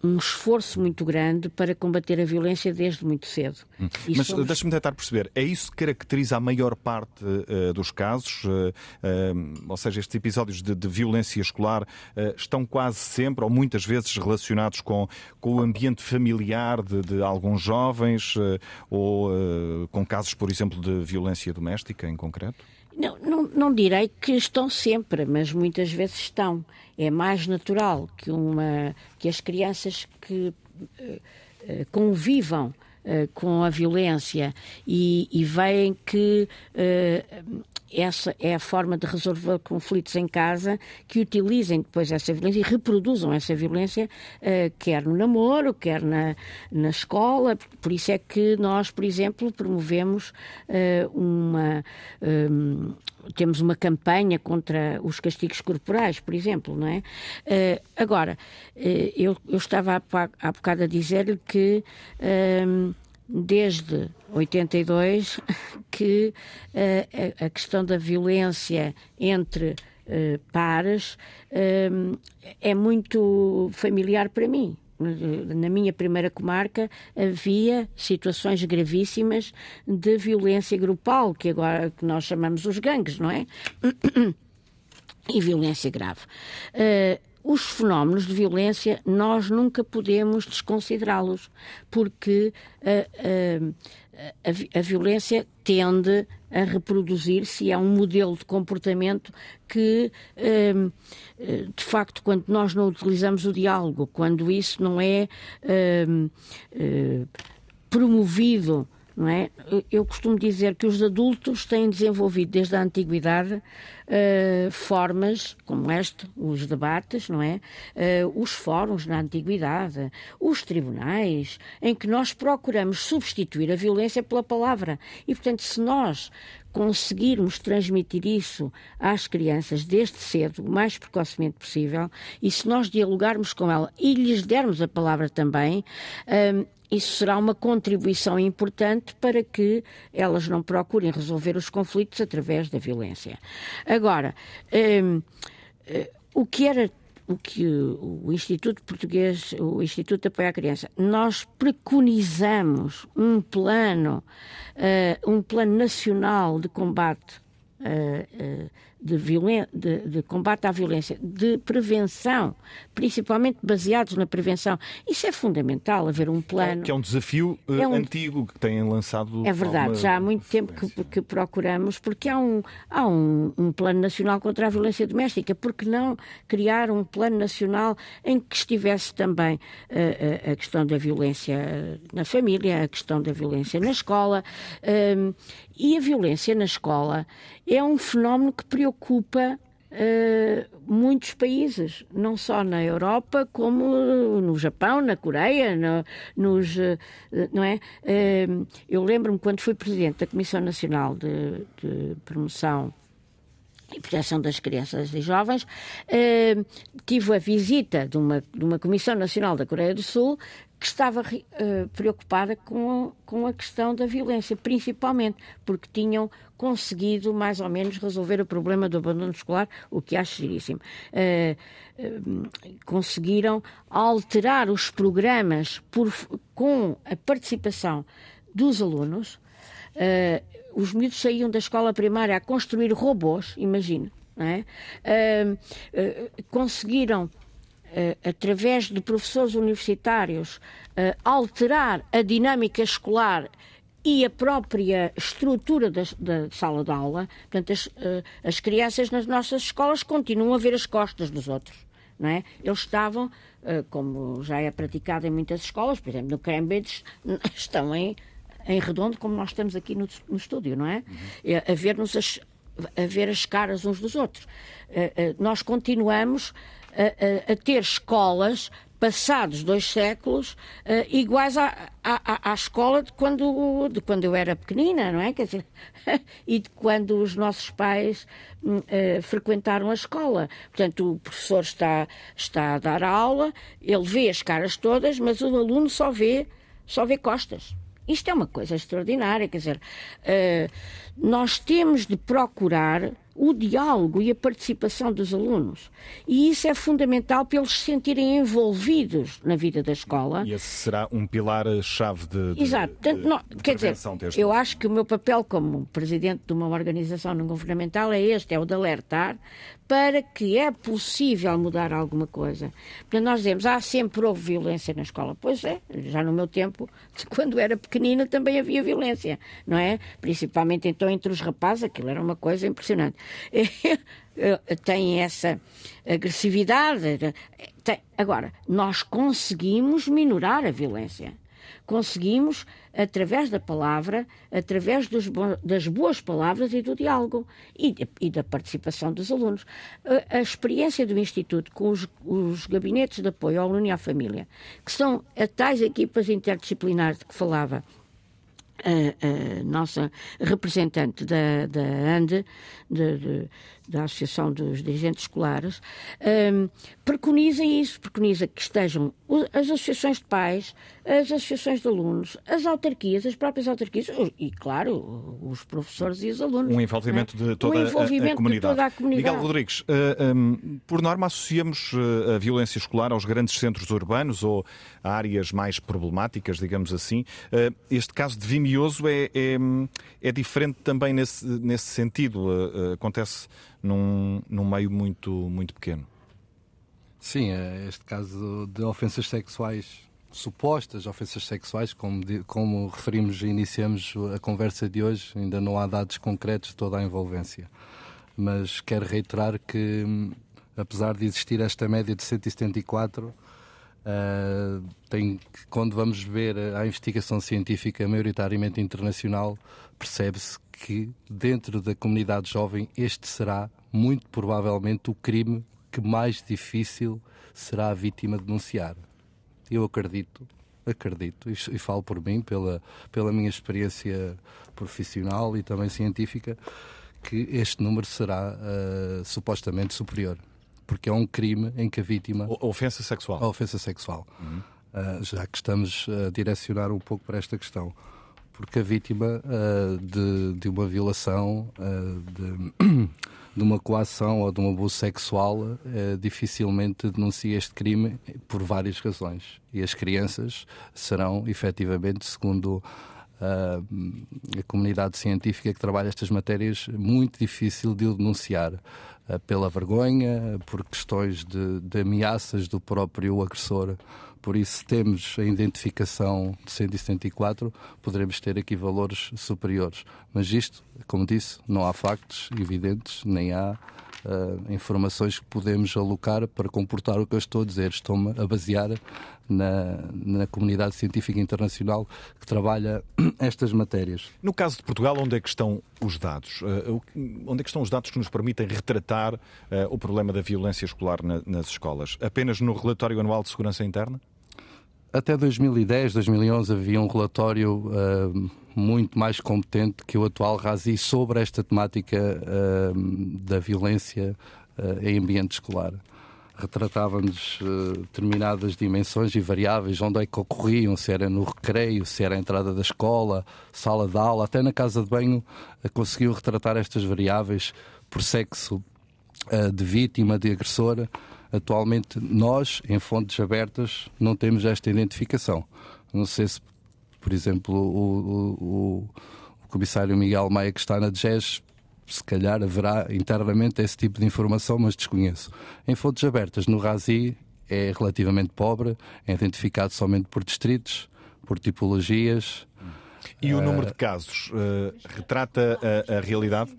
um esforço muito grande para combater a violência desde muito cedo. Hum. Mas somos... deixe-me tentar perceber, é isso que caracteriza a maior parte uh, dos casos? Uh, uh, ou seja, estes episódios de, de violência escolar estão quase sempre, ou muitas vezes, relacionados com, com o ambiente familiar de, de alguns jovens, ou com casos, por exemplo, de violência doméstica em concreto? Não, não, não direi que estão sempre, mas muitas vezes estão. É mais natural que, uma, que as crianças que uh, convivam uh, com a violência e, e veem que uh, essa é a forma de resolver conflitos em casa, que utilizem depois essa violência e reproduzam essa violência, uh, quer no namoro, quer na, na escola. Por isso é que nós, por exemplo, promovemos uh, uma. Um, temos uma campanha contra os castigos corporais, por exemplo, não é? Agora, eu, eu estava há bocado a dizer-lhe que desde 82 que uh, a, questão da violência entre uh, pares uh, é muito familiar para mim. Na minha primeira comarca havia situações gravíssimas de violência grupal, que agora que nós chamamos os gangues, não é? E violência grave. Uh, os fenómenos de violência nós nunca podemos desconsiderá-los, porque a, a, a, violência tende a reproduzir-se é um modelo de comportamento que, hum, de facto, quando nós não utilizamos o diálogo, quando isso não é promovido não é? Eu costumo dizer que os adultos têm desenvolvido desde a antiguidade uh, formas como este, os debates, não é? Uh, os fóruns na antiguidade, os tribunais, em que nós procuramos substituir a violência pela palavra. E, portanto, se nós conseguirmos transmitir isso às crianças desde cedo, o mais precocemente possível, e se nós dialogarmos com ela e lhes dermos a palavra também, uh, isso será uma contribuição importante para que elas não procurem resolver os conflitos através da violência. Agora, hum, eh, o que era o que o Instituto Português, o Instituto de Apoio à Criança, nós preconizamos um plano, uh, um plano nacional de combate uh, uh, de, de, de, combate à violência, de prevenção, principalmente baseados na prevenção. Isso é fundamental, haver um plano. Que é um desafio uh, é um... antigo que têm lançado. É verdade, já há muito tempo que, que, procuramos, porque há, um, há um, um, plano nacional contra a violência doméstica. Por que não criar um plano nacional em que estivesse também uh, a, a questão da violência na família, a questão da violência na escola? Uh, e a violência na escola é um fenómeno que preocupa uh, muitos países, não só na Europa, como no Japão, na Coreia, no, nos, uh, não é? Uh, eu lembro-me quando fui presidente da Comissão Nacional de, de Promoção e Proteção das Crianças e Jovens, tive a visita de uma, de uma Comissão Nacional da Coreia do Sul que estava uh, preocupada com, com a questão da violência, principalmente porque tinham conseguido mais ou menos resolver o problema do abandono escolar, o que acho giríssimo. Uh, uh, conseguiram alterar os programas por, com a participação dos alunos. os miúdos saíam da escola primária a construir robôs, imagina. É? conseguiram através de professores universitários, uh, alterar a dinâmica escolar e a própria estrutura da, da sala de aula. Portanto, as, uh, as, crianças nas nossas escolas continuam a ver as costas dos outros. Não é? Eles estavam, como já é praticado em muitas escolas, por exemplo, no Cambridge, estão em, em redondo, como nós estamos aqui no, no estúdio, não é? Uhum. A ver-nos as, a ver as caras uns dos outros. nós continuamos a, a, ter escolas passados dois séculos, uh, iguais à, à, à, escola de quando, de quando eu era pequenina, não é? Quer dizer, e de quando os nossos pais uh, frequentaram a escola. Portanto, o professor está, está a dar a aula, ele vê as caras todas, mas o aluno só vê, só vê costas. Isto é uma coisa extraordinária, quer dizer, uh, nós temos de procurar o diálogo e a participação dos alunos. E isso é fundamental para eles se sentirem envolvidos na vida da escola. E esse será um pilar-chave de, de, Exato. De, não, de quer dizer, eu acho que o meu papel como presidente de uma organização não governamental é este, é o de alertar para que é possível mudar alguma coisa. Portanto, nós dizemos, ah, sempre houve violência na escola. Pois é, já no meu tempo, quando era pequenina, também havia violência, não é? Principalmente então entre os rapazes, aquilo era uma coisa impressionante. Tem essa agressividade. Tem... Agora, nós conseguimos minorar a violência conseguimos, através da palavra, através bo das boas palavras e do diálogo e, e, da participação dos alunos. A, a experiência do Instituto com os, os, gabinetes de apoio ao aluno e à família, que são as tais equipas interdisciplinares de que falava a, a nossa representante da, da ANDE, de, de, da Associação dos Dirigentes Escolares, um, preconiza isso, preconiza que estejam as associações de pais, as associações de alunos, as autarquias, as próprias autarquias e, claro, os professores e os alunos. Um envolvimento é? de toda, um envolvimento a, comunidade. De toda a comunidade. Miguel Rodrigues, uh, eh, um, por norma associamos uh, a violência escolar aos grandes centros urbanos ou a áreas mais problemáticas, digamos assim. Uh, este caso de Vimioso é, é, é, diferente também nesse, nesse sentido. acontece num, num meio muito, muito pequeno. Sim, é este caso de ofensas sexuais, supostas ofensas sexuais, como, como referimos e iniciamos a conversa de hoje, ainda não há dados concretos de toda a envolvência. Mas quero reiterar que, apesar de existir esta média de 174, uh, tem quando vamos ver a investigação científica maioritariamente internacional, percebe-se que dentro da comunidade jovem este será muito provavelmente o crime que mais difícil será a vítima denunciar. Eu acredito, acredito, e, falo por mim, pela, pela minha experiência profissional e também científica, que este número será uh, supostamente superior. Porque é um crime em que a vítima. A ofensa sexual. A ofensa sexual. Uhum. uh, já que estamos a direcionar um pouco para esta questão. Porque a vítima uh, de, de, uma violação, de, de, uma coação ou de um abuso sexual dificilmente denuncia este crime por várias razões. E as crianças serão, efetivamente, segundo Uh, a comunidade científica que trabalha estas matérias, muito difícil de o denunciar uh, pela vergonha, por questões de, de, ameaças do próprio agressor. Por isso, se temos a identificação de 174, poderemos ter aqui valores superiores. Mas isto, como disse, não há factos evidentes, nem há uh, informações que podemos alocar para comportar o que eu estou a dizer. Estou-me a basear na, na comunidade científica internacional que trabalha estas matérias. No caso de Portugal, onde é que estão os dados? Uh, onde é que estão os dados que nos permitem retratar uh, o problema da violência escolar na, nas escolas? Apenas no relatório anual de segurança interna? Até 2010, 2011 havia um relatório uh, muito mais competente que o atual RASI sobre esta temática uh, da violência uh, em ambiente escolar. Retratava-nos determinadas dimensões e variáveis, onde é que ocorriam, se era no recreio, se era a entrada da escola, sala de aula, até na casa de banho conseguiu retratar estas variáveis por sexo de vítima, de agressora Atualmente, nós, em fontes abertas, não temos esta identificação. Não sei se, por exemplo, o, o, o comissário Miguel Maia, que está na DGES, se calhar haverá internamente esse tipo de informação, mas desconheço. Em fontes abertas, no RASI, é relativamente pobre, é identificado somente por distritos, por tipologias. E o número de casos uh, retrata a, a realidade?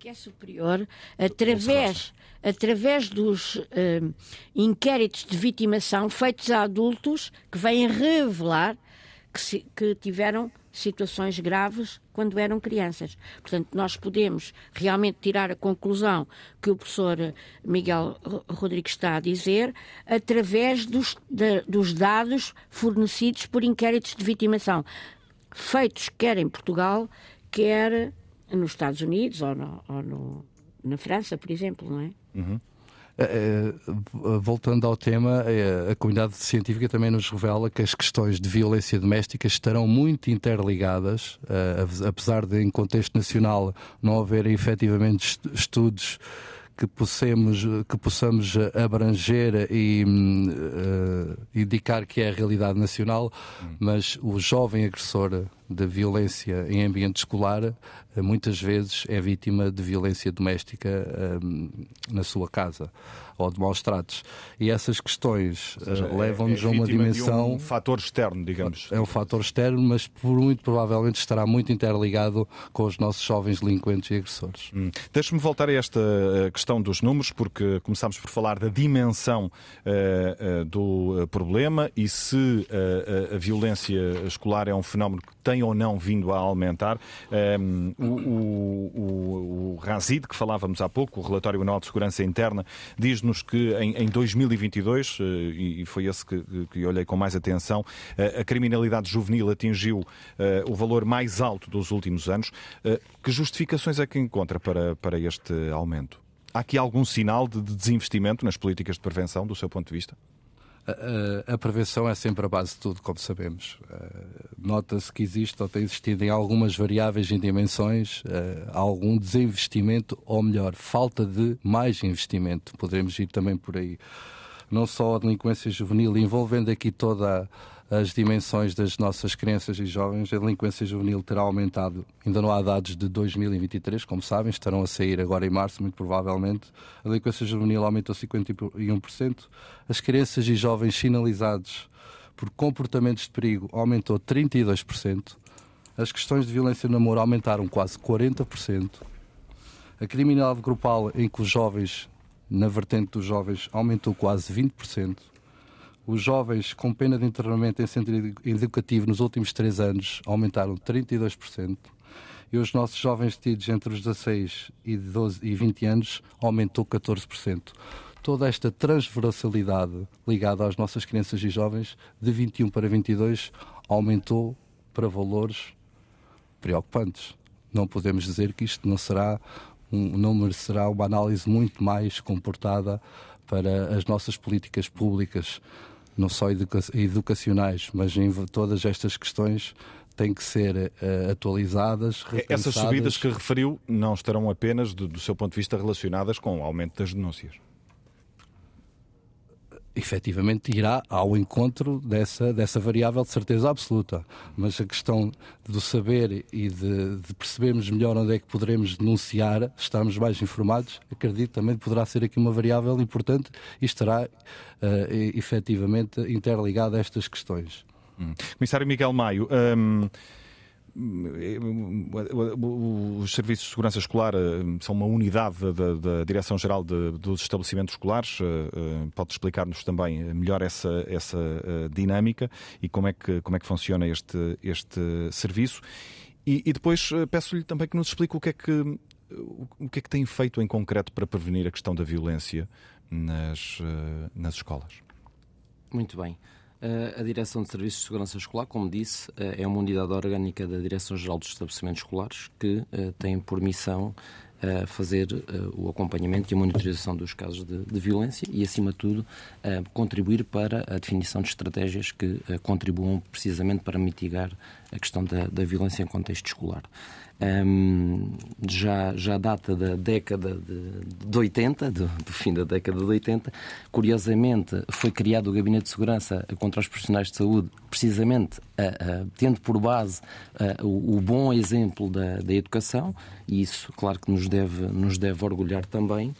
Que é superior através, através dos uh, inquéritos de vitimação feitos a adultos que vêm revelar que, se, que tiveram situações graves quando eram crianças. Portanto, nós podemos realmente tirar a conclusão que o professor Miguel Rodrigues está a dizer através dos, de, dos dados fornecidos por inquéritos de vitimação, feitos quer em Portugal, quer nos Estados Unidos ou, no, ou no, na França, por exemplo, não é? Uhum. Voltando ao tema, a comunidade científica também nos revela que as questões de violência doméstica estarão muito interligadas, apesar de, em contexto nacional, não haver efetivamente estudos que possamos, que possamos abranger e uh, indicar que é a realidade nacional, hum. mas o jovem agressor de violência em ambiente escolar muitas vezes é vítima de violência doméstica um, na sua casa ou de maus tratos. E essas questões uh, levam-nos é, é a uma dimensão. É um fator externo, digamos. É um fator externo, mas por muito provavelmente estará muito interligado com os nossos jovens delinquentes e agressores. Hum. Deixe-me voltar a esta eh, questão dos números, porque começámos por falar da dimensão uh, uh, do problema e se a violência escolar é um fenómeno que tem ou não vindo a aumentar. Um, o, o, o, o RASID, que falávamos há pouco, o Relatório Anual de Segurança Interna, diz-nos que em, em 2022, eh, e foi esse que, que olhei com mais atenção, eh, a criminalidade juvenil atingiu eh, o valor mais alto dos últimos anos. Que justificações é que encontra para, para este aumento? Há aqui algum sinal de desinvestimento nas políticas de prevenção, do seu ponto de vista? A, a, prevenção é sempre a base de tudo, como sabemos. Uh, Nota-se que existe ou tem existido em algumas variáveis e dimensões uh, algum desinvestimento, ou melhor, falta de mais investimento. Poderemos ir também por aí. Não só a delinquência juvenil, envolvendo aqui toda a as dimensões das nossas crianças e jovens, a delinquência juvenil terá aumentado. Ainda não há dados de 2023, como sabem, estarão a sair agora em março, muito provavelmente. A delinquência juvenil aumentou 51%. As crianças e jovens sinalizados por comportamentos de perigo aumentou 32%. As questões de violência no namoro aumentaram quase 40%. A criminalidade grupal em que os jovens, na vertente dos jovens, aumentou quase 20%. Os jovens com pena de internamento em centro educativo nos últimos três anos aumentaram 32%. E os nossos jovens detidos entre os 16 e, 12 e 20 anos aumentou 14%. Toda esta transversalidade ligada às nossas crianças e jovens, de 21 para 22, aumentou para valores preocupantes. Não podemos dizer que isto não será um, não merecerá uma análise muito mais comportada para as nossas políticas públicas não só educa educacionais, mas em todas estas questões têm que ser uh, atualizadas. Repensadas. Essas subidas que referiu não estarão apenas, do, do seu ponto de vista, relacionadas com o aumento das denúncias efetivamente irá ao encontro dessa, dessa variável de certeza absoluta. Mas a questão do saber e de, de, percebermos melhor onde é que poderemos denunciar, estarmos mais informados, acredito também poderá ser aqui uma variável importante e estará uh, efetivamente interligada a estas questões. Hum. Comissário Miguel Maio. Um os serviços de segurança escolar eh, são uma unidade da, da Direção-Geral dos Estabelecimentos Escolares. Eh, eh, pode explicar-nos também melhor essa, essa dinâmica e como é que, como é que funciona este, este serviço. E, e depois peço-lhe também que nos explique o que, é que, o que é que tem feito em concreto para prevenir a questão da violência nas, nas escolas. Muito bem. A Direção de Serviços de Segurança Escolar, como disse, é uma unidade orgânica da Direção-Geral dos Estabelecimentos Escolares que tem por missão fazer o acompanhamento e a monitorização dos casos de, de violência e, acima de tudo, contribuir para a definição de estratégias que contribuam precisamente para mitigar a questão da, da violência em contexto escolar um, já, já data da década de, de 80, do, do, fim da década de 80. Curiosamente, foi criado o Gabinete de Segurança contra os Profissionais de Saúde, precisamente uh, uh, tendo por base uh, o, o, bom exemplo da, da educação, e isso, claro, que nos deve, nos deve orgulhar também.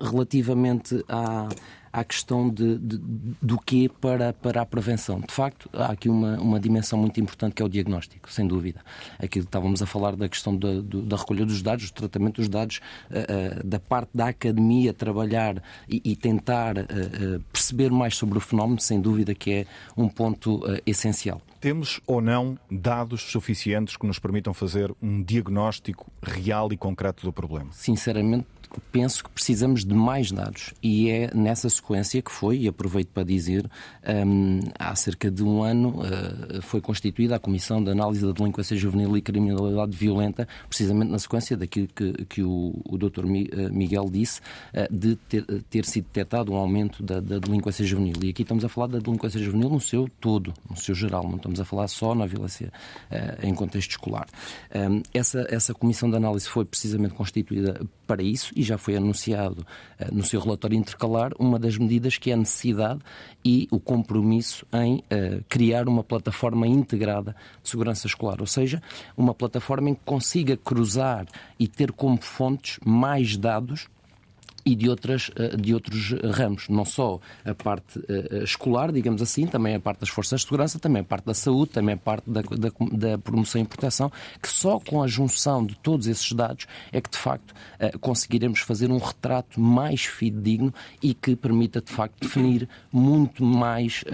relativamente à, à questão de, de, do que para, para a prevenção. De facto, há aqui uma, uma dimensão muito importante que é o diagnóstico, sem dúvida. Aqui estávamos a falar da questão da, da recolha dos dados, do tratamento dos dados, uh, uh, da parte da academia trabalhar e, e tentar uh, perceber mais sobre o fenómeno, sem dúvida que é um ponto essencial. Temos ou não dados suficientes que nos permitam fazer um diagnóstico real e concreto do problema? Sinceramente, penso que precisamos de mais dados e é nessa sequência que foi, e aproveito para dizer, um, há cerca de um ano uh, foi constituída a Comissão de Análise da Delinquência Juvenil e Criminalidade Violenta, precisamente na sequência daquilo que, que o, o Dr. Uh, Miguel disse, uh, de ter, ter, sido detectado um aumento da, da, delinquência juvenil. E aqui estamos a falar da delinquência juvenil no seu todo, no seu geral, não estamos a falar só na violência em contexto escolar. Um, essa, essa Comissão de Análise foi precisamente constituída para isso e já foi anunciado uh, no seu relatório intercalar uma das medidas que é a necessidade e o compromisso em uh, criar uma plataforma integrada de segurança escolar, ou seja, uma plataforma em que consiga cruzar e ter como fontes mais dados e de, outras, eh, de outros ramos, não só a parte eh, escolar, digamos assim, também a parte das forças de segurança, também a parte da saúde, também a parte da, da, da promoção e proteção, que só com a junção de todos esses dados é que de facto eh, conseguiremos fazer um retrato mais fidedigno e que permita de facto definir muito mais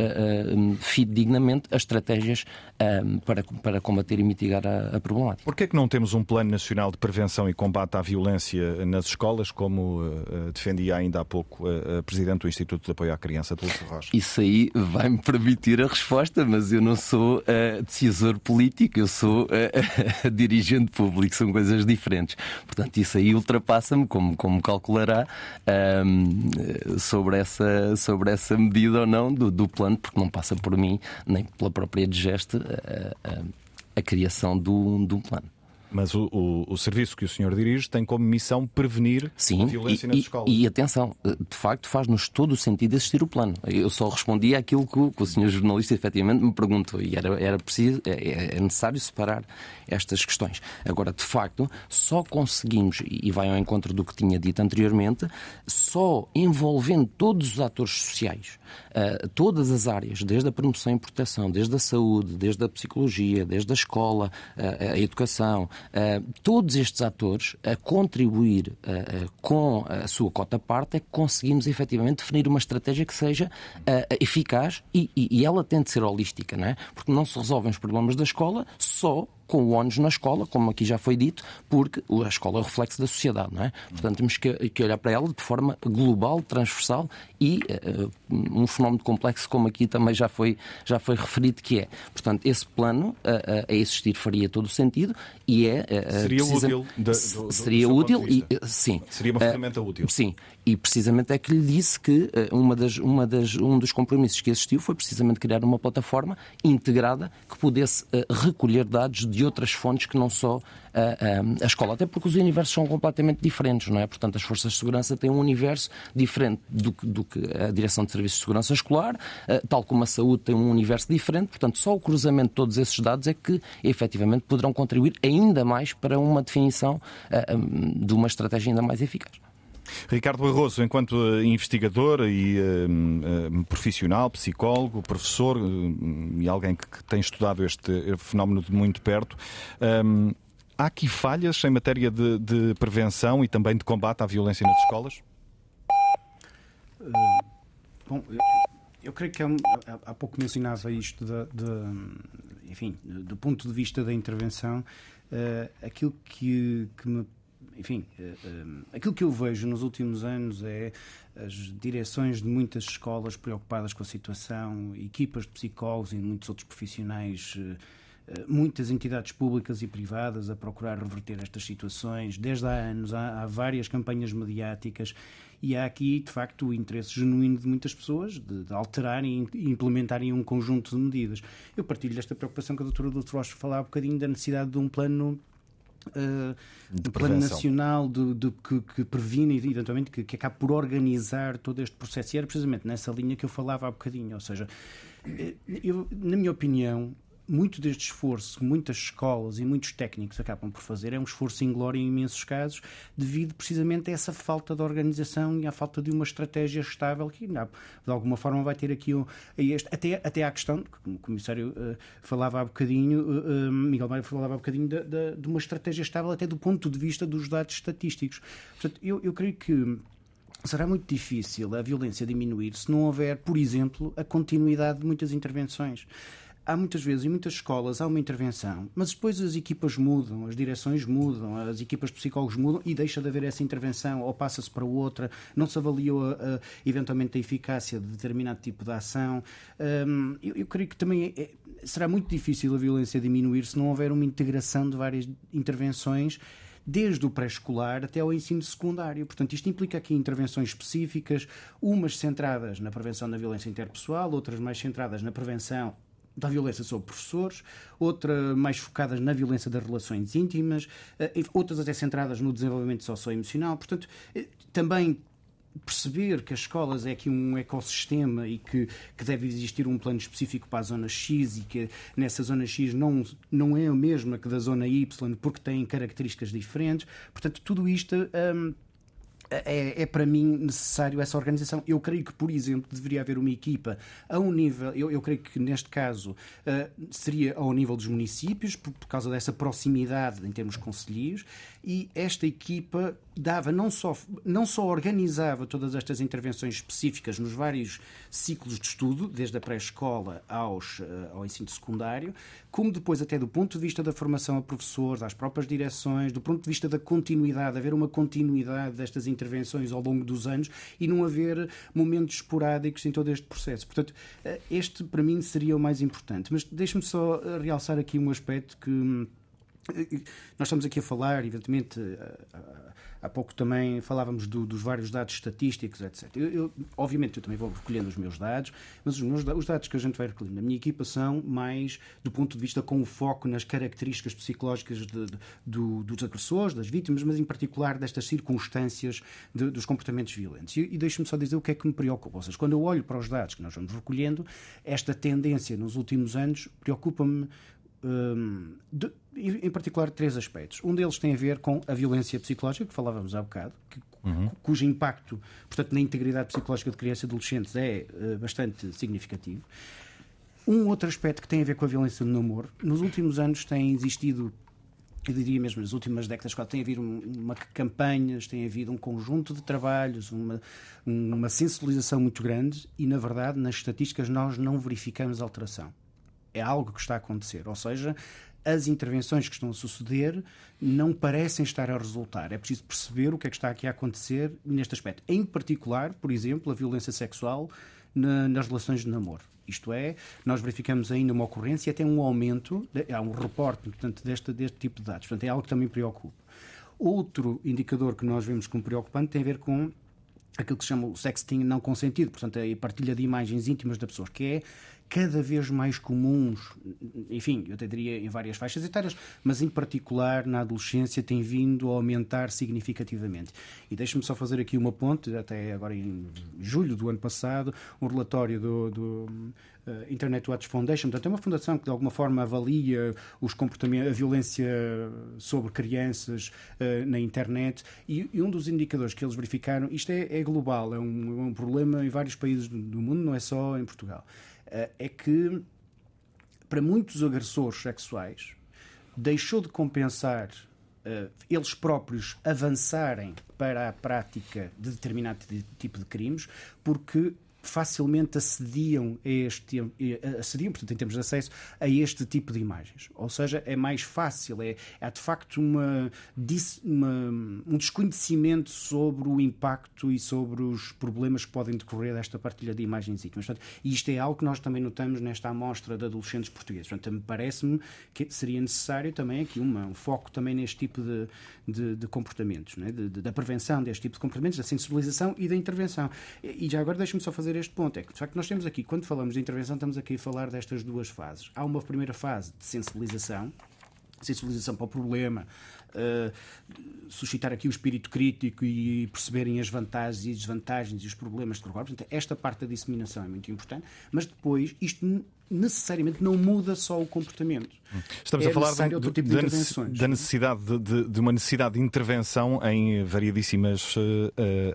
fidedignamente as estratégias para, para combater e mitigar a, a problemática. Por que é que não temos um plano nacional de prevenção e combate à violência nas escolas, como defendia ainda há pouco a, Presidente do Instituto de Apoio à Criança, Dulce Rocha. Isso aí vai-me permitir a resposta, mas eu não sou uh, decisor político, eu sou uh, dirigente público, são coisas diferentes. Portanto, isso aí ultrapassa-me, como, como calculará, uh, sobre, essa, sobre essa medida ou não do, do plano, porque não passa por mim, nem pela própria digeste, a criação do, do plano. Mas o, o, o, serviço que o senhor dirige tem como missão prevenir Sim, a violência e, nas escolas. E atenção, de facto faz-nos todo o sentido existir o plano. Eu só respondi àquilo que o, que o senhor jornalista efetivamente me perguntou e era, era preciso, é, é, é necessário separar estas questões. Agora, de facto, só conseguimos, e vai ao encontro do que tinha dito anteriormente, só envolvendo todos os atores sociais, uh, todas as áreas, desde a promoção e proteção, desde a saúde, desde a psicologia, desde a escola, uh, a educação, Uh, todos estes atores a contribuir com a sua cota parte é que conseguimos efetivamente definir uma estratégia que seja eficaz e, e, e, ela tem de ser holística, não é? Porque não se resolvem os problemas da escola só com o ONU na escola, como aqui já foi dito, porque a escola é o reflexo da sociedade, não é? Portanto, temos que, que olhar para ela de forma global, transversal e uh, um fenómeno complexo, como aqui também já foi, já foi referido, que é, portanto, esse plano uh, a existir faria todo o sentido e é. seria precisa... útil. De, do, seria do útil e sim. Seria uma ferramenta útil. Sim, e precisamente é que lhe disse que uma das, uma das, um dos compromissos que existiu foi precisamente criar uma plataforma integrada que pudesse recolher dados de outras fontes que não só a, a, a, escola, até porque os universos são completamente diferentes, não é? Portanto, as forças de segurança têm um universo diferente do que, do que a Direção de Serviços de Segurança Escolar, tal como a saúde tem um universo diferente, portanto, só o cruzamento de todos esses dados é que efetivamente poderão contribuir ainda mais para uma definição de uma estratégia ainda mais eficaz. Ricardo Arroso, enquanto eh, investigador e uh, profissional, psicólogo, professor uh, e alguém que, tem estudado este fenómeno de muito perto, um, há aqui falhas em matéria de, de, prevenção e também de combate à violência nas escolas? Uh, bom, eu creio que há, há pouco mencionava isto de, de, enfim, do ponto de vista da intervenção, aquilo que, que me enfim, eh, eh, aquilo que eu vejo nos últimos anos é as direções de muitas escolas preocupadas com a situação, equipas de psicólogos e muitos outros profissionais eh, muitas entidades públicas e privadas a procurar reverter estas situações. Desde há anos há, há, várias campanhas mediáticas e há aqui, de facto, o interesse genuíno de muitas pessoas de, de alterarem e implementarem um conjunto de medidas. Eu partilho desta preocupação que a doutora Doutor Rocha falava um bocadinho da necessidade de um plano Uh, de plano nacional de, que, que previne eventualmente que, que acabe por organizar todo este processo. E era precisamente nessa linha que eu falava há bocadinho. Ou seja, eh, eu, na minha opinião, muito deste esforço, muitas escolas e muitos técnicos acabam por fazer, é um esforço inglório em imensos casos, devido precisamente a essa falta de organização e à falta de uma estratégia estável que, de alguma forma, vai ter aqui um, este, até, até à questão, que o Comissário uh, falava há bocadinho, uh, Miguel Maia falava há bocadinho, de, de, de, uma estratégia estável até do ponto de vista dos dados estatísticos. Portanto, eu, eu creio que será muito difícil a violência diminuir se não houver, por exemplo, a continuidade de muitas intervenções há muitas vezes, em muitas escolas, há uma intervenção, mas depois as equipas mudam, as direções mudam, as equipas de psicólogos mudam e deixa de haver essa intervenção ou passa-se para outra, não se avaliou a, a, eventualmente a eficácia de determinado tipo de ação. Um, eu, eu, creio que também é, é, será muito difícil a violência diminuir se não houver uma integração de várias intervenções desde o pré-escolar até ao ensino secundário. Portanto, isto implica aqui intervenções específicas, umas centradas na prevenção da violência interpessoal, outras mais centradas na prevenção da violência sobre professores, outra mais focada na violência das relações íntimas, eh, outras até centradas no desenvolvimento socioemocional. Portanto, eh, também perceber que as escolas é aqui um ecossistema e que, que deve existir um plano específico para a zona X e que nessa zona X não, não é a mesma que da zona Y porque tem características diferentes. Portanto, tudo isto. Hum, é, é, para mim necessário essa organização. Eu creio que, por exemplo, deveria haver uma equipa a um nível, eu, eu creio que neste caso uh, seria ao nível dos municípios, por, por, causa dessa proximidade em termos conselheiros, e esta equipa dava não só, não só organizava todas estas intervenções específicas nos vários ciclos de estudo, desde a pré-escola aos, uh, ao ensino secundário, como depois até do ponto de vista da formação a professores, às próprias direções, do ponto de vista da continuidade, haver uma continuidade destas intervenções ao longo dos anos e não haver momentos esporádicos em todo este processo. Portanto, uh, este para mim seria o mais importante. Mas deixe-me só uh, realçar aqui um aspecto que hum, nós estamos aqui a falar, evidentemente, há pouco também falávamos do, dos vários dados estatísticos, etc. Eu, eu, obviamente, eu também vou recolhendo os meus dados, mas os, meus, os dados que a gente vai recolhendo na minha equipa são mais do ponto de vista com o foco nas características psicológicas de, de, do, dos agressores, das vítimas, mas em particular destas circunstâncias de, dos comportamentos violentos. E, e deixe-me só dizer o que é que me preocupa. Ou seja, quando eu olho para os dados que nós vamos recolhendo, esta tendência nos últimos anos preocupa-me um, de, em particular três aspectos. Um deles tem a ver com a violência psicológica, que falávamos há bocado, que, uhum. cujo impacto, portanto, na integridade psicológica de crianças e adolescentes é uh, bastante significativo. Um outro aspecto que tem a ver com a violência do namoro. Nos últimos anos tem existido eu diria mesmo nas últimas décadas, tem havido uma campanhas, tem havido um conjunto de trabalhos, uma, uma sensibilização muito grande e, na verdade, nas estatísticas nós não verificamos alteração é algo que está a acontecer. Ou seja, as intervenções que estão a suceder não parecem estar a resultar. É preciso perceber o que é que está aqui a acontecer neste aspecto. Em particular, por exemplo, a violência sexual na, nas relações de namoro. Isto é, nós verificamos ainda uma ocorrência e até um aumento, há um reporte portanto, deste, deste tipo de dados. Portanto, é algo que também preocupa. Outro indicador que nós vemos como preocupante tem a ver com aquilo que se chama o sexting não consentido, portanto, a partilha de imagens íntimas da pessoa, que é cada vez mais comuns, enfim, eu até diria em várias faixas etárias, mas em particular na adolescência tem vindo a aumentar significativamente. E deixe-me só fazer aqui uma ponte, até agora em julho do ano passado, um relatório do, do uh, Internet Watch Foundation, portanto é uma fundação que de alguma forma avalia os comportamentos, a violência sobre crianças uh, na internet e, e, um dos indicadores que eles verificaram, isto é, é global, é um, é um problema em vários países do, do mundo, não é só em Portugal é que, para muitos agressores sexuais, deixou de compensar uh, eles próprios avançarem para a prática de determinado tipo de crimes, porque facilmente acediam a este acediam, portanto, em termos de acesso a este tipo de imagens. Ou seja, é mais fácil, é, é de facto uma, uma, um desconhecimento sobre o impacto e sobre os problemas que podem decorrer desta partilha de imagens íntimas. Portanto, e isto é algo que nós também notamos nesta amostra de adolescentes portugueses. Portanto, parece-me que seria necessário também aqui uma, um foco também neste tipo de, de, de comportamentos, é? de, de, da prevenção deste tipo de comportamentos, da sensibilização e da intervenção. E já agora deixe-me só fazer este ponto. É que, de facto, nós temos aqui, quando falamos de intervenção, estamos aqui a falar destas duas fases. Há uma primeira fase de sensibilização, sensibilização para o problema, uh, suscitar aqui o espírito crítico e perceberem as vantagens e desvantagens e os problemas de corpo. Portanto, esta parte da disseminação é muito importante, mas depois isto necessariamente não muda só o comportamento. Estamos é a falar de, tipo de da, necessidade de, de, uma necessidade de intervenção em variedíssimas uh,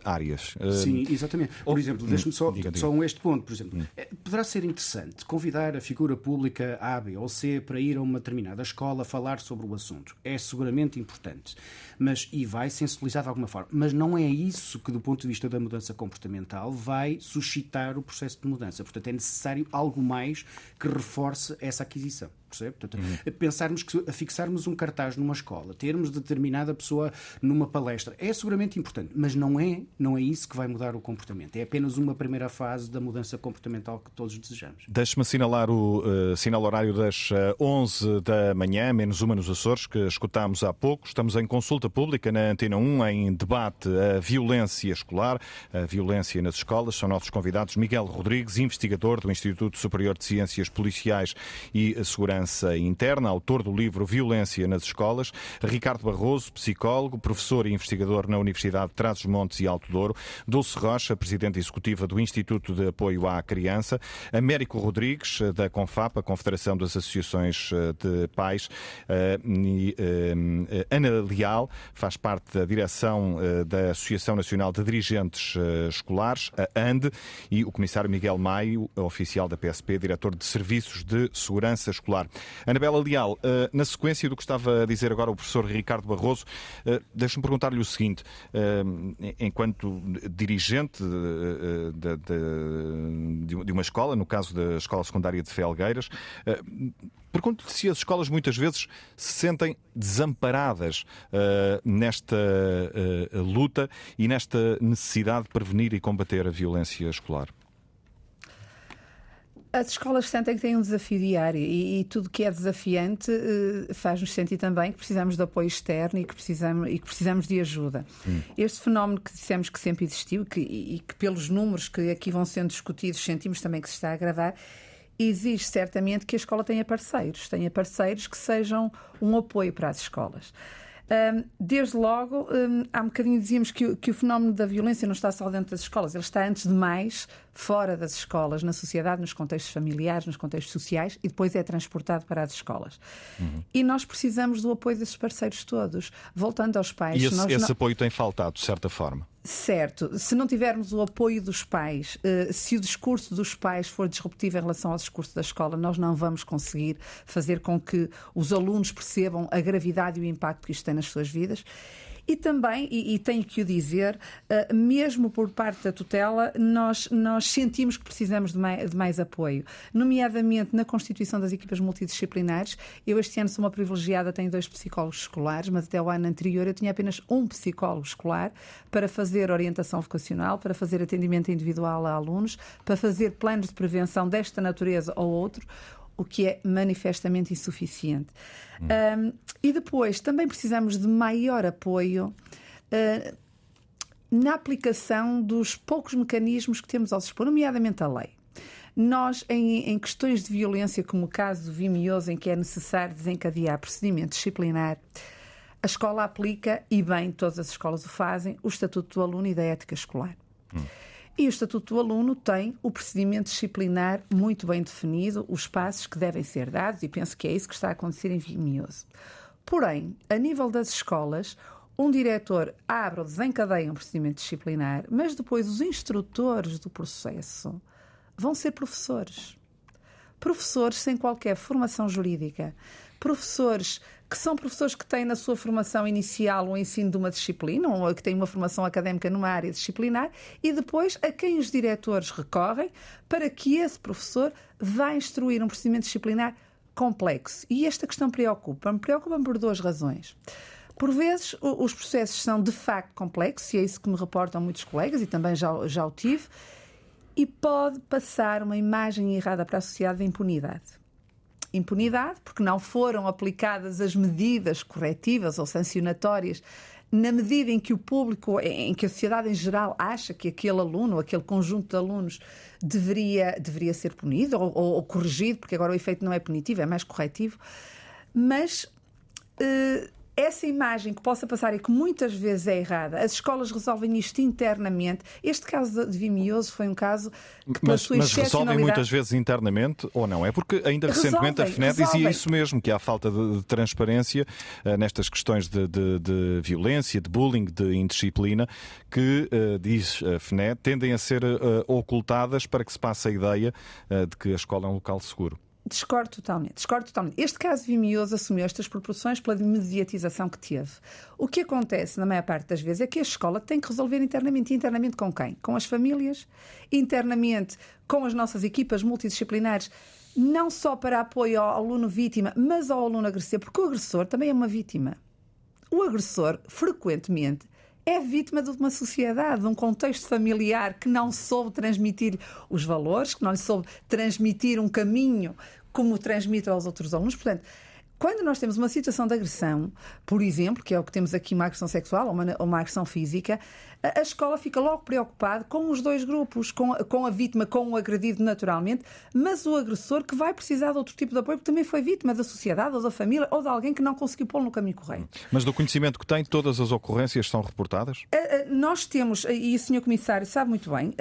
áreas. Uh, Sim, exatamente. Por oh, exemplo, deixe-me só, diga, diga. só um este ponto, por exemplo. Hum. Poderá ser interessante convidar a figura pública A, B ou C para ir a uma determinada escola falar sobre o assunto. É seguramente importante. Mas, e vai sensibilizar de alguma forma. Mas não é isso que, do ponto de vista da mudança comportamental, vai suscitar o processo de mudança. Portanto, é necessário algo mais que reforce essa aquisição. Percebe? Portanto, uhum. Pensarmos que fixarmos um cartaz numa escola, termos determinada pessoa numa palestra, é seguramente importante, mas não é, não é isso que vai mudar o comportamento. É apenas uma primeira fase da mudança comportamental que todos desejamos. Deixe-me assinalar o uh, sinal horário das uh, eh, 11 da manhã, menos uma nos Açores, que escutámos há pouco. Estamos em consulta pública na Antena 1, em debate a violência escolar, a violência nas escolas. São nossos convidados Miguel Rodrigues, investigador do Instituto Superior de Ciências Policiais e Segurança Segurança Interna, autor do livro Violência nas Escolas, Ricardo Barroso, psicólogo, professor e investigador na Universidade de Trás-os-Montes e Alto Douro, Dulce Rocha, presidente executiva do Instituto de Apoio à Criança, Américo Rodrigues, da CONFAP, a Confederação das Associações eh, de Pais, eh, e eh, Ana Leal, faz parte da direção da Associação Nacional de Dirigentes Escolares, a ANDE, e o comissário Miguel Maio, oficial da PSP, diretor de Serviços de Segurança Escolar. Anabela Leal, eh, na sequência do que estava a dizer agora o professor Ricardo Barroso, eh, deixe-me perguntar-lhe o seguinte: eh, enquanto dirigente de uma escola, no caso da Escola Secundária de Felgueiras, Pergunto-lhe se as escolas muitas vezes se sentem desamparadas nesta luta e nesta necessidade de prevenir e combater a violência escolar. As escolas sentem que têm um desafio diário e, e tudo que é desafiante uh, faz-nos sentir também que precisamos de apoio externo e que precisamos, e que precisamos de ajuda. Hum. Este fenómeno que dissemos que sempre existiu que, e que pelos números que aqui vão sendo discutidos sentimos também que se está a agravar, exige certamente que a escola tenha parceiros, tenha parceiros que sejam um apoio para as escolas. Desde logo, há um bocadinho dizíamos que, que o fenómeno da violência não está só dentro das escolas, ele está, antes de mais, fora das escolas, na sociedade, nos contextos familiares, nos contextos sociais e depois é transportado para as escolas. Uhum. E nós precisamos do apoio desses parceiros todos. Voltando aos pais. E esse, esse não... apoio tem faltado, de certa forma. Certo. Se não tivermos o apoio dos pais, eh, se o discurso dos pais for disruptivo em relação ao discurso da escola, nós não vamos conseguir fazer com que os alunos percebam a gravidade e o impacto que isto tem nas suas vidas. E também, e, e tenho que o dizer, uh, mesmo por parte da tutela, nós, nós sentimos que precisamos de mais, de mais apoio, nomeadamente na constituição das equipas multidisciplinares. Eu este ano sou uma privilegiada, tenho dois psicólogos escolares, mas até o ano anterior eu tinha apenas um psicólogo escolar para fazer orientação vocacional, para fazer atendimento individual a alunos, para fazer planos de prevenção desta natureza ou outro o que é manifestamente insuficiente. Hum. Um, e depois também precisamos de maior apoio. Uh, na aplicação dos poucos mecanismos que temos ao dispor, nomeadamente a lei. Nós, em, em, questões de violência, como o caso do Vimioso, em que é necessário desencadear procedimento disciplinar, a escola aplica, e bem, todas as escolas o fazem, o Estatuto do Aluno e da Ética Escolar. Hum. E o Estatuto do Aluno tem o procedimento disciplinar muito bem definido, os passos que devem ser dados, e penso que é isso que está a acontecer em Vimioso. Porém, a nível das escolas, um diretor abre ou desencadeia um procedimento disciplinar, mas depois os instrutores do processo vão ser professores. Professores sem qualquer formação jurídica. Professores que são professores que têm na sua formação inicial o ensino de uma disciplina, ou que têm uma formação académica numa área disciplinar, e depois a quem os diretores recorrem para que esse professor vá instruir um procedimento disciplinar complexo. E esta questão preocupa-me. Preocupa-me por duas razões. Por vezes, os processos são de facto complexos, e é isso que me reportam muitos colegas, e também já, já o tive, e pode passar uma imagem errada para a sociedade de impunidade impunidade, porque não foram aplicadas as medidas corretivas ou sancionatórias na medida em que o público, em que a sociedade em geral acha que aquele aluno, aquele conjunto de alunos deveria, deveria ser punido ou, ou, ou corrigido, porque agora o efeito não é punitivo, é mais corretivo, mas. Uh, essa imagem que possa passar e que muitas vezes é errada, as escolas resolvem isto internamente. Este caso de Vimioso foi um caso que, pela mas, sua mas resolvem muitas vezes internamente ou não? É porque ainda recentemente a FNE dizia isso mesmo, que há falta de, de transparência uh, nestas questões de, de, de, violência, de bullying, de indisciplina, que, uh, diz a FNE, tendem a ser uh, ocultadas para que se passe a ideia de que a escola é um local seguro. Discordo totalmente, discordo totalmente. Este caso Vimioso assumiu estas proporções pela mediatização que teve. O que acontece, na maior parte das vezes, é que a escola tem que resolver internamente. Internamente com quem? Com as famílias, internamente com as nossas equipas multidisciplinares, não só para apoio ao aluno vítima, mas ao aluno agressor, porque o agressor também é uma vítima. O agressor, frequentemente, é vítima de uma sociedade, de um contexto familiar que não soube transmitir os valores, que não lhe soube transmitir um caminho como transmite aos outros alunos. Portanto, quando nós temos uma situação de agressão, por exemplo, que é o que temos aqui, uma agressão sexual ou uma, uma agressão física, a, a, escola fica logo preocupada com os dois grupos, com, com a vítima, com o agredido naturalmente, mas o agressor que vai precisar de outro tipo de apoio, porque também foi vítima da sociedade ou da família ou de alguém que não conseguiu pô-lo no caminho correto. Mas do conhecimento que tem, todas as ocorrências são reportadas? Nós temos, e o Sr. Comissário sabe muito bem,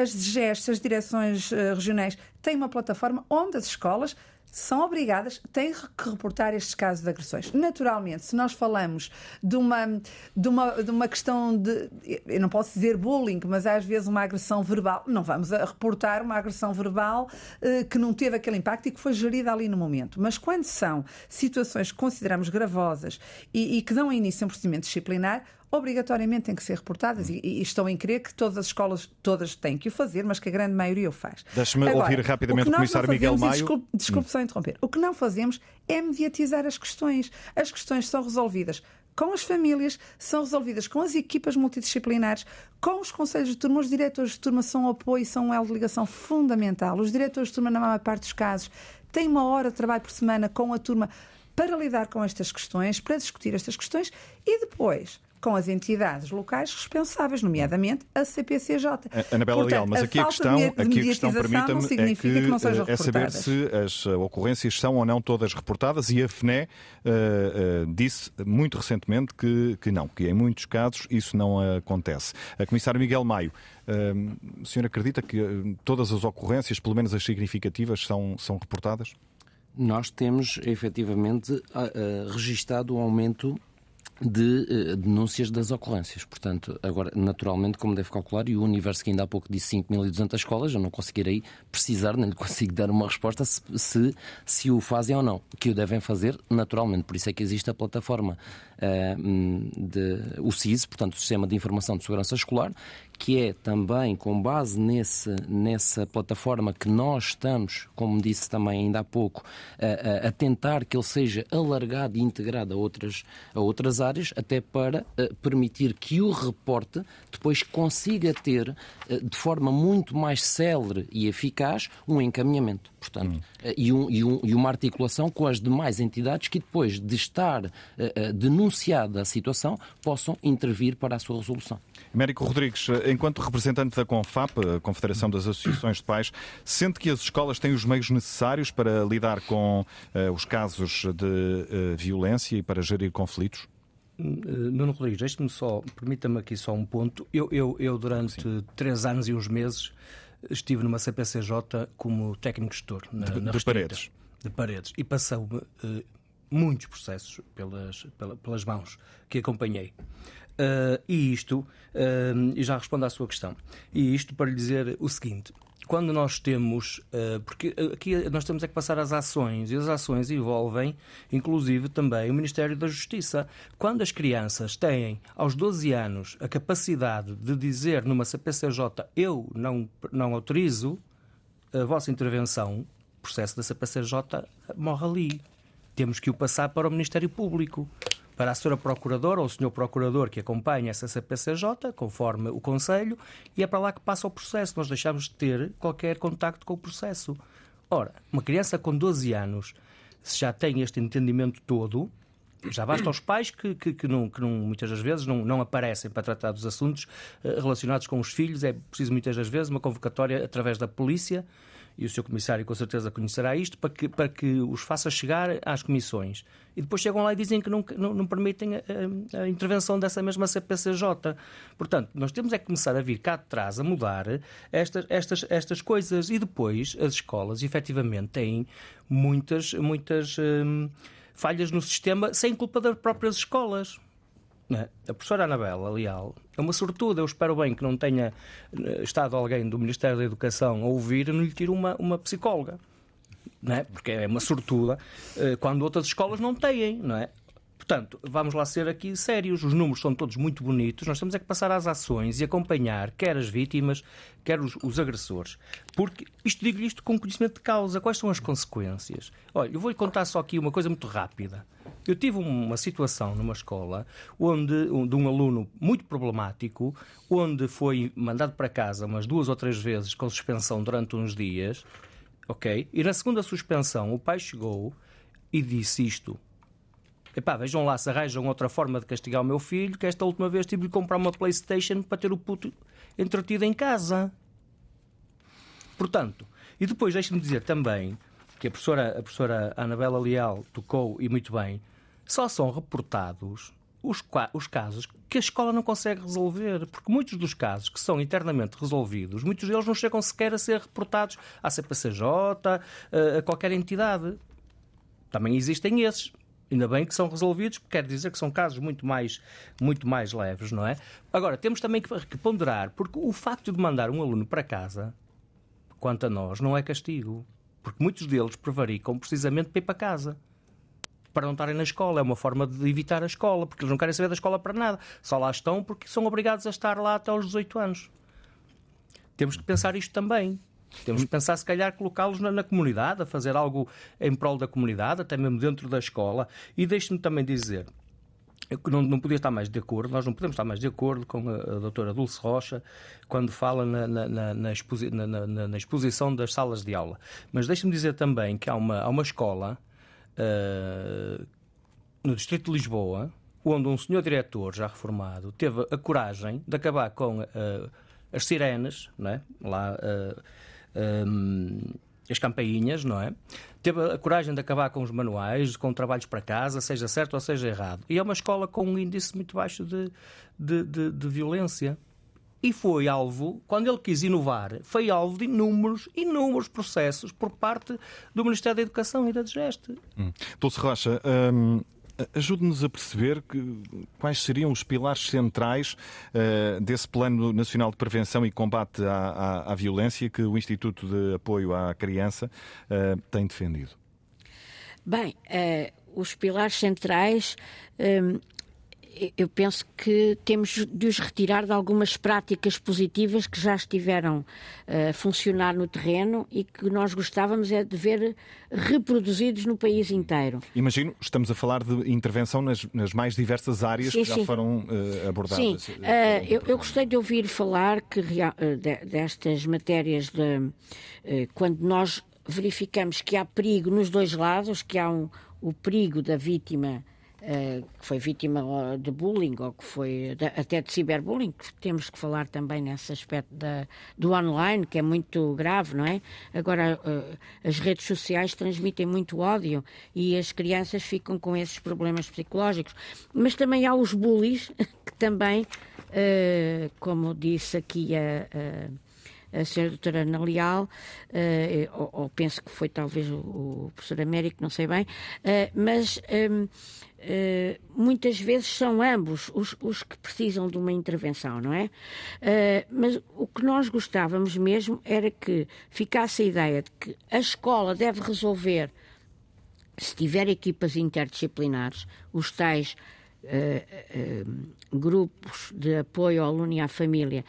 as gestas, as direções eh, regionais têm uma plataforma onde as escolas são obrigadas, têm que reportar estes casos de agressões. Naturalmente, se nós falamos de uma, de uma, de uma questão de, eu não posso dizer bullying, mas às vezes uma agressão verbal, não vamos reportar uma agressão verbal eh, que não teve aquele impacto e que foi gerida ali no momento. Mas quando são situações que consideramos gravosas e, e que dão início a um procedimento disciplinar, obrigatoriamente têm que ser reportadas e, e estou em crer que todas as escolas todas têm que o fazer, mas que a grande maioria o faz. Deixe-me ouvir rapidamente o, o Comissário Miguel Maio. Desculpe, desculpe hum. só interromper. O que não fazemos é mediatizar as questões. As questões são resolvidas com as famílias, são resolvidas com as equipas multidisciplinares, com os conselhos de turma. Os diretores de turma são um apoio, são um elo de ligação fundamental. Os diretores de turma, na maior parte dos casos, têm uma hora de trabalho por semana com a turma para lidar com estas questões, para discutir estas questões e depois com as entidades locais responsáveis, nomeadamente a CPCJ. Anabela Leal, mas aqui a questão, aqui a questão permita-me é que, que não sejam é saber se as ocorrências são ou não todas reportadas e a FNE uh, uh, disse muito recentemente que, que não, que em muitos casos isso não acontece. A Comissária Miguel Maio, uh, o senhor acredita que todas as ocorrências, pelo menos as significativas, são, são reportadas? Nós temos efetivamente registado um aumento de uh, denúncias das ocorrências. Portanto, agora, naturalmente, como deve calcular, e o universo que ainda há pouco disse 5.200 escolas, eu não conseguirei precisar, nem lhe consigo dar uma resposta se, se, se, o fazem ou não. Que o devem fazer, naturalmente. Por isso é que existe a plataforma, uh, de, o SIS, portanto, o Sistema de Informação de Segurança Escolar, que é também com base nesse, nessa plataforma que nós estamos, como disse também ainda há pouco, a, a tentar que ele seja alargado e integrado a outras, a outras áreas, até para uh, permitir que o reporte depois consiga ter, uh, de forma muito mais célere e eficaz, um encaminhamento. Portanto, hum. uh, e, um, e, um, e, uma articulação com as demais entidades que depois de estar denunciada a situação possam intervir para a sua resolução. Américo Rodrigues, enquanto representante da CONFAP, a Confederação das Associações de Pais, sente que as escolas têm os meios necessários para lidar com uh, os casos de uh, violência e para gerir conflitos? Eh, Nuno Rodrigues, deixe-me só, permita-me aqui só um ponto. Eu, eu, eu durante Sim. três anos e uns meses, estive numa CPCJ como técnico gestor na, de, na de paredes. De paredes. E passou-me uh, muitos processos pelas, pelas mãos que acompanhei. Uh, e isto, uh, e já respondo à sua questão, e isto para lhe dizer o seguinte: quando nós temos, uh, porque aqui nós temos é que passar as ações, e as ações envolvem, inclusive, também o Ministério da Justiça. Quando as crianças têm, aos 12 anos, a capacidade de dizer numa CPCJ eu não, não autorizo a vossa intervenção, o processo da CPCJ morre ali. Temos que o passar para o Ministério Público para a Sra. Procuradora ou o Sr. Procurador que acompanha essa CPCJ, conforme o Conselho, e é para lá que passa o processo. Nós deixamos de ter qualquer contacto com o processo. Ora, uma criança com 12 anos, se já tem este entendimento todo, já basta aos pais que, que, que, não, que não, muitas das vezes não, não aparecem para tratar dos assuntos uh, relacionados com os filhos. É preciso muitas das vezes uma convocatória através da polícia e o Sr. Comissário com certeza conhecerá isto, para que, para que os faça chegar às comissões. E depois chegam lá e dizem que não, não, não permitem a, a, a, intervenção dessa mesma CPCJ. Portanto, nós temos é que começar a vir cá de trás a mudar estas, estas, estas coisas. E depois as escolas, efetivamente, têm muitas, muitas hum, falhas no sistema sem culpa das próprias escolas. É? A professora Anabela Leal é uma sortuda. Eu espero bem que não tenha eh, estado alguém do Ministério da Educação a ouvir e não lhe tire uma, uma psicóloga. Não é? Porque é uma sortuda eh, quando outras escolas não têm. Não é? Portanto, vamos lá ser aqui sérios. Os números são todos muito bonitos. Nós temos é que passar às ações e acompanhar quer as vítimas, quer os, os agressores. Porque isto digo-lhe isto com conhecimento de causa. Quais são as consequências? Olha, eu vou-lhe contar só aqui uma coisa muito rápida. Eu tive uma situação numa escola onde de um aluno muito problemático, onde foi mandado para casa umas duas ou três vezes com suspensão durante uns dias, ok? E na segunda suspensão o pai chegou e disse isto. Epá, vejam lá se arranjam outra forma de castigar o meu filho, que esta última vez tive de comprar uma Playstation para ter o puto entretido em casa. Portanto, e depois deixe-me dizer também que a professora, a professora Anabela Leal tocou, e muito bem, só são reportados os, os, casos que a escola não consegue resolver, porque muitos dos casos que são internamente resolvidos, muitos deles não chegam sequer a ser reportados à CPCJ, a qualquer entidade. Também existem esses. Ainda bem que são resolvidos, porque quer dizer que são casos muito mais, muito mais leves, não é? Agora, temos também que ponderar, porque o facto de mandar um aluno para casa, quanto a nós, não é castigo. Porque muitos deles prevaricam precisamente para ir para casa. Para não estarem na escola. É uma forma de evitar a escola, porque eles não querem saber da escola para nada. Só lá estão porque são obrigados a estar lá até aos 18 anos. Temos que pensar isto também. Temos que pensar, se calhar, colocá-los na, na, comunidade, a fazer algo em prol da comunidade, até mesmo dentro da escola. E deixe-me também dizer, não, não podia estar mais de acordo, nós não podemos estar mais de acordo com a, a doutora Dulce Rocha quando fala na, na, na, exposi na exposição das salas de aula. Mas deixe-me dizer também que há uma, há uma escola uh, no Distrito de Lisboa onde um senhor diretor, já reformado, teve a coragem de acabar com uh, as sirenes, não é? lá, uh, um, as campainhas, não é? Teve a coragem de acabar com os manuais, com trabalhos para casa, seja certo ou seja errado. E é uma escola com um índice muito baixo de, de, de, de violência. E foi alvo, quando ele quis inovar, foi alvo de inúmeros, inúmeros processos por parte do Ministério da Educação e da DGEST. Hum. Dulce Rocha, hum, Ajude-nos a perceber que, quais seriam os pilares centrais uh, desse Plano Nacional de Prevenção e Combate à, à, à Violência que o Instituto de Apoio à Criança uh, tem defendido. Bem, uh, os pilares centrais eu penso que temos de os retirar de algumas práticas positivas que já estiveram a funcionar no terreno e que nós gostávamos é de ver reproduzidos no país inteiro. Imagino, estamos a falar de intervenção nas, nas mais diversas áreas sim, que já sim. foram uh, abordadas. Sim, uh, eu, eu, gostei de ouvir falar que, uh, de, destas matérias de quando nós verificamos que há perigo nos dois lados, que há um, o perigo da vítima que foi vítima de bullying ou que foi até de ciberbullying, temos que falar também nesse aspecto da, do online, que é muito grave, não é? Agora, uh, as redes sociais transmitem muito ódio e as crianças ficam com esses problemas psicológicos. Mas também há os bullies, que também, uh, como disse aqui a. a senhora doutora Ana Leal, uh, ou, ou, penso que foi talvez o, o professor Américo, não sei bem, uh, mas um, Uh, muitas vezes são ambos os, os, que precisam de uma intervenção, não é? Mas o que nós gostávamos mesmo era que ficasse a ideia de que a escola deve resolver, se tiver equipas interdisciplinares, os tais grupos de apoio ao aluno e à família,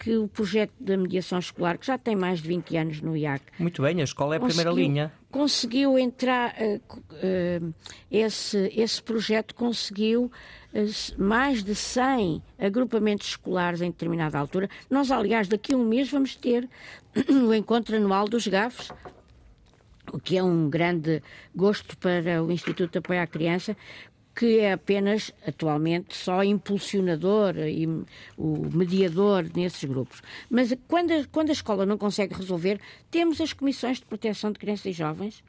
que o projeto da mediação escolar, que já tem mais de 20 anos no IAC. Muito bem, a escola é a primeira linha. Conseguiu entrar, uh, uh, esse, esse projeto conseguiu uh, mais de 100 agrupamentos escolares em determinada altura. Nós, aliás, daqui a um mês vamos ter o encontro anual dos GAFs, o que é um grande gosto para o Instituto de Apoio à Criança, que é apenas, atualmente, só impulsionador e o mediador nesses grupos. Mas quando a, quando a escola não consegue resolver, temos as comissões de proteção de crianças e jovens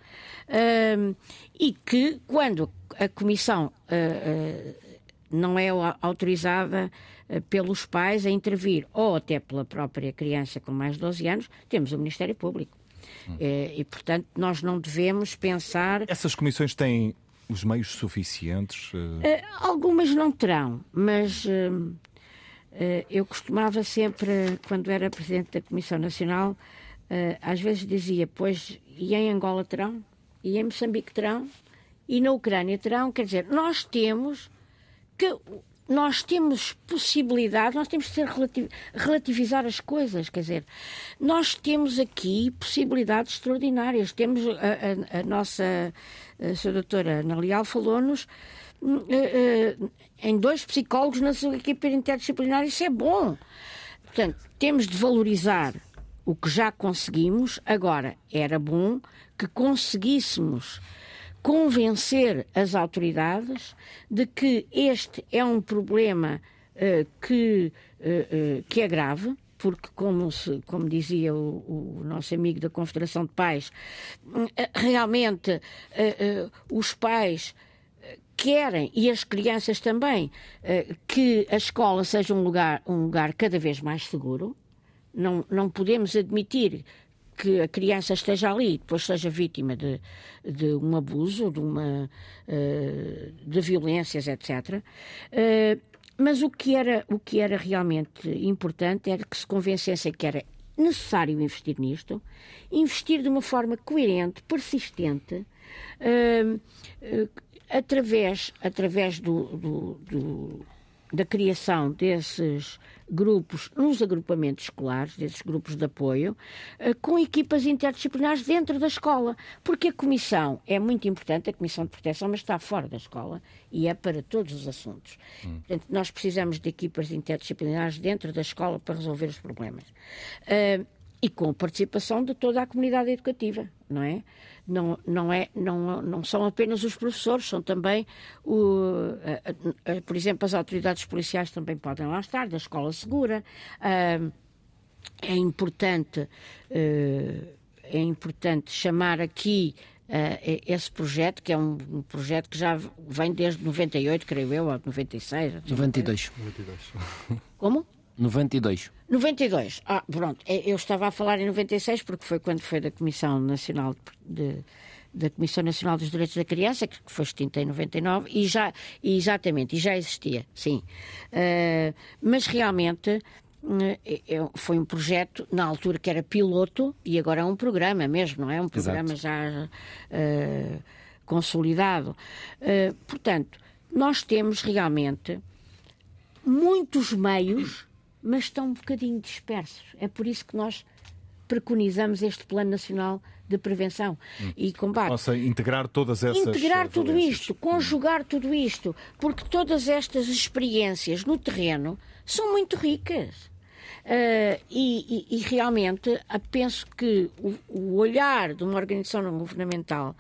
uh, e que, quando a comissão uh, uh, não é autorizada pelos pais a intervir, ou até pela própria criança com mais de 12 anos, temos o Ministério Público. Hum. E, portanto, nós não devemos pensar. Essas comissões têm os meios suficientes? Uh, algumas não terão, mas uh, eu costumava sempre, quando era presidente da Comissão Nacional, às vezes dizia: Pois, e em Angola terão? E em Moçambique terão? E na Ucrânia terão? Quer dizer, nós temos que nós temos possibilidade, nós temos que ser relativ, relativizar as coisas, quer dizer, nós temos aqui possibilidades extraordinárias. Temos a, a, a nossa a doutora Ana Leal falou-nos hum, eh, eh, em dois psicólogos na sua equipe interdisciplinar, isso é bom. Portanto, temos de valorizar o que já conseguimos. Agora, era bom que conseguíssemos convencer as autoridades de que este é um problema uh, que, uh, uh, que é grave, porque, como, se, como dizia o, o, nosso amigo da Confederação de Pais, realmente os pais querem, e as crianças também, que a escola seja um lugar, um lugar cada vez mais seguro. Não, não podemos admitir que a criança esteja ali e depois seja vítima de, de um abuso, de, uma, uh, de violências, etc. Eh, mas o que, era, o que era realmente importante era que se convencessem que era necessário investir nisto, investir de uma forma coerente, persistente, uh, através, através do, do, do da criação desses grupos nos agrupamentos escolares, desses grupos de apoio, eh, com equipas interdisciplinares dentro da escola. Porque a comissão é muito importante, a comissão de proteção, mas está fora da escola e é para todos os assuntos. Hum. Portanto, nós precisamos de equipas interdisciplinares dentro da escola para resolver os problemas. Uh, e com a participação de toda a comunidade educativa, não é? Não, não, é, não, não são apenas os professores, são também, o, a, a, por exemplo, as autoridades policiais também podem lá estar, da escola segura. É importante, uh, é importante chamar aqui uh, esse projeto, que é um, um, projeto que já vem desde 98, creio eu, ou 96. 92. 92. Como? 92. 92. Ah, pronto. É, eu estava a falar em 96 porque foi quando foi da Comissão Nacional de, da Comissão Nacional dos Direitos da Criança, que foi extinta em 99, e já, exatamente, e já existia, sim. Uh, mas realmente é, foi um projeto, na altura que era piloto, e agora é um programa mesmo, não é? Um programa Exato. já uh, consolidado. Uh, portanto, nós temos realmente muitos meios, mas estão um bocadinho dispersos. É por isso que nós preconizamos este Plano Nacional de Prevenção hum. e Combate. Ou seja, integrar todas essas. Integrar tudo isto, conjugar hum. tudo isto, porque todas estas experiências no terreno são muito ricas. Uh, e, e, e, realmente uh, penso que o, o, olhar de uma organização não governamental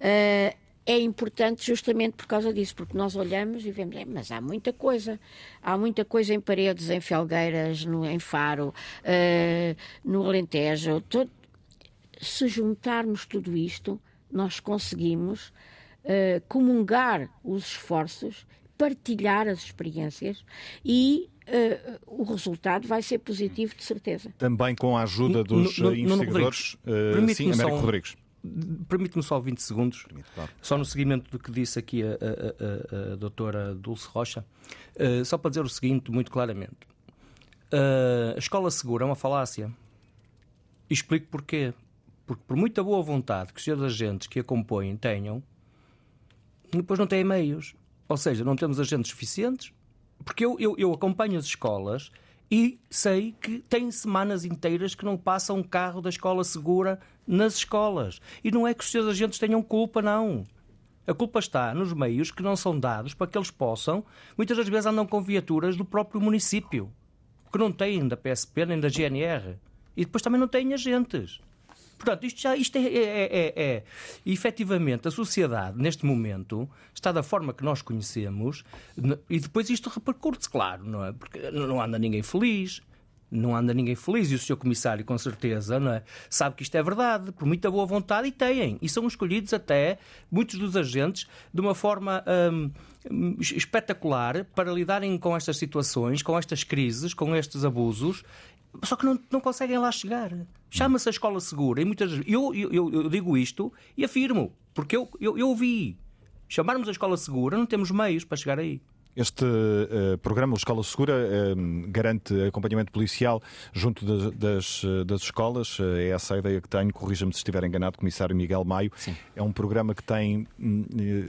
uh, é importante justamente por causa disso, porque nós olhamos e vemos, é, mas há muita coisa. Há muita coisa em paredes, em Felgueiras, no, em Faro, no Alentejo. Todo... Se juntarmos tudo isto, nós conseguimos comungar os esforços, partilhar as experiências e Uh, o resultado vai ser positivo, de certeza. Também com a ajuda dos no, no, investigadores. Uh, sim, Américo Rodrigues. Permite-me só 20 segundos, Permite, claro. só no seguimento do que disse aqui a, a, a, a doutora Dulce Rocha, uh, só para dizer o seguinte muito claramente. a escola segura é uma falácia. E explico porquê. Porque por muita boa vontade que os senhores agentes que a compõem tenham, depois não têm meios. Ou seja, não temos agentes suficientes, porque eu, eu, eu acompanho as escolas e sei que tem semanas inteiras que não passa um carro da escola segura nas escolas. E não é que os seus agentes tenham culpa, não. A culpa está nos meios que não são dados para que eles possam. Muitas das vezes andam com viaturas do próprio município, que não têm da PSP nem da GNR. E depois também não têm agentes. Portanto, isto, já, isto é, é, é, é, efetivamente a sociedade, neste momento, está da forma que nós conhecemos e depois isto repercute-se, claro, não é? Porque não anda ninguém feliz. Não anda ninguém feliz e o Sr. Comissário, com certeza, é? sabe que isto é verdade, por muita boa vontade, e têm. E são escolhidos até, muitos dos agentes, de uma forma hum, espetacular para lidarem com estas situações, com estas crises, com estes abusos só que não, não conseguem lá chegar. Chama-se a escola segura e muitas eu, eu, eu, digo isto e afirmo, porque eu, eu, eu vi. Chamarmos a escola segura, não temos meios para chegar aí. Este uh, programa, o Escola Segura, uh, garante acompanhamento policial junto de, das, das escolas. Uh, é essa a ideia que tenho. Corrija-me se estiver enganado, Comissário Miguel Maio. Sim. É um programa que tem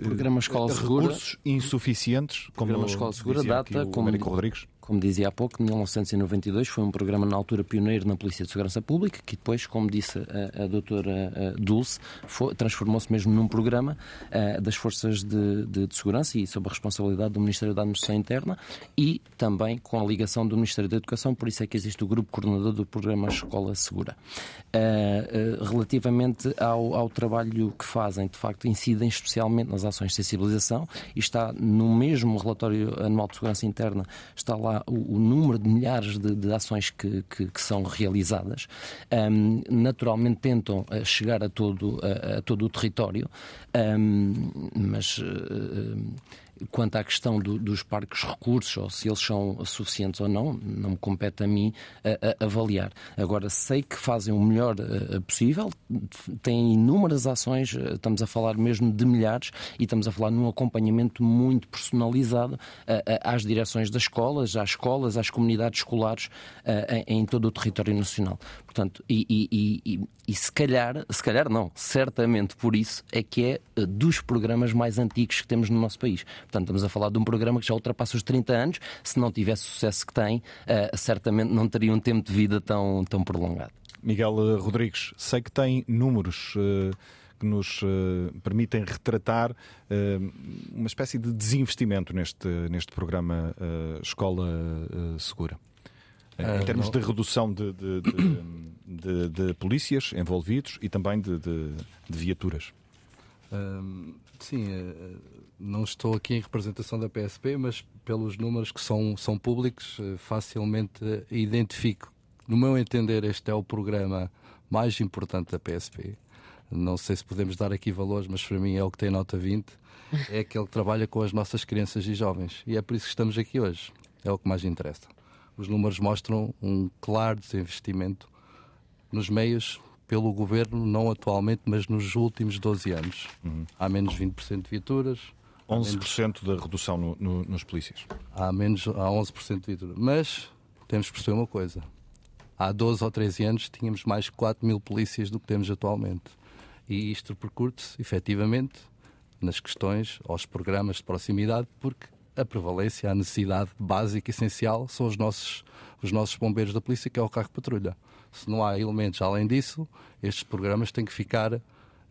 programa Escola recursos Segura, insuficientes. Como programa Escola Segura data, como, Rodrigues como dizia há pouco, 1992 foi um programa na altura pioneiro na Polícia de Segurança Pública, que depois, como disse a, a doutora Dulce, transformou-se mesmo num programa uh, das Forças de, de, de, Segurança e sob a responsabilidade do Ministério da Administração Interna e também com a ligação do Ministério da Educação, por isso é que existe o grupo coordenador do programa Escola Segura. Uh, uh, relativamente ao, ao trabalho que fazem, de facto, incidem especialmente nas ações de sensibilização e está no mesmo relatório anual de segurança interna, está lá o, o número de milhares de, de ações que, que, que, são realizadas. Um, naturalmente tentam eh, chegar a todo, a, a todo o território, um, mas. Uh, Quanto à questão do, dos parques recursos, ou se eles são suficientes ou não, não me compete a mim a, a avaliar. Agora, sei que fazem o melhor uh, possível, têm inúmeras ações, uh, estamos a falar mesmo de milhares, e estamos a falar num acompanhamento muito personalizado às direções das escolas, às escolas, às comunidades escolares em, todo o território nacional. Portanto, e, e, e, e, se calhar, se calhar não, certamente por isso é que é dos programas mais antigos que temos no nosso país. Portanto, estamos a falar de um programa que já ultrapassa os 30 anos. Se não tivesse o sucesso que tem, uh, certamente não teria um tempo de vida tão, tão prolongado. Miguel eh, Rodrigues, sei que tem números. Uh que nos uh, permitem retratar uh, uma espécie de desinvestimento neste, neste programa uh, Escola Segura. em termos não... de redução de, de, de, de, polícias envolvidos e também de, viaturas. Sim, não estou aqui em representação da PSP, mas pelos números que são, são públicos, eh, facilmente identifico. No meu entender, este é o programa mais importante da PSP. Não sei se podemos dar aqui valores, mas para mim é o que tem nota 20. É aquele que trabalha com as nossas crianças e jovens. E é por isso que estamos aqui hoje. É o que mais interessa. Os números mostram um claro desinvestimento nos meios pelo governo, não atualmente, mas nos últimos 12 anos. Uhum. Há menos 20% de viaturas. 11% menos... da redução no, no, nos polícias. Há, menos, há 11% de viaturas. Mas temos que perceber uma coisa. Há 12 ou 13 anos tínhamos mais de 4 mil polícias do que temos atualmente. E isto repercute-se, efetivamente, nas questões, aos programas de proximidade, porque a prevalência, a necessidade básica e essencial são os nossos, os nossos bombeiros da polícia, que é o carro patrulha. Se não há elementos além disso, estes programas têm que ficar uh,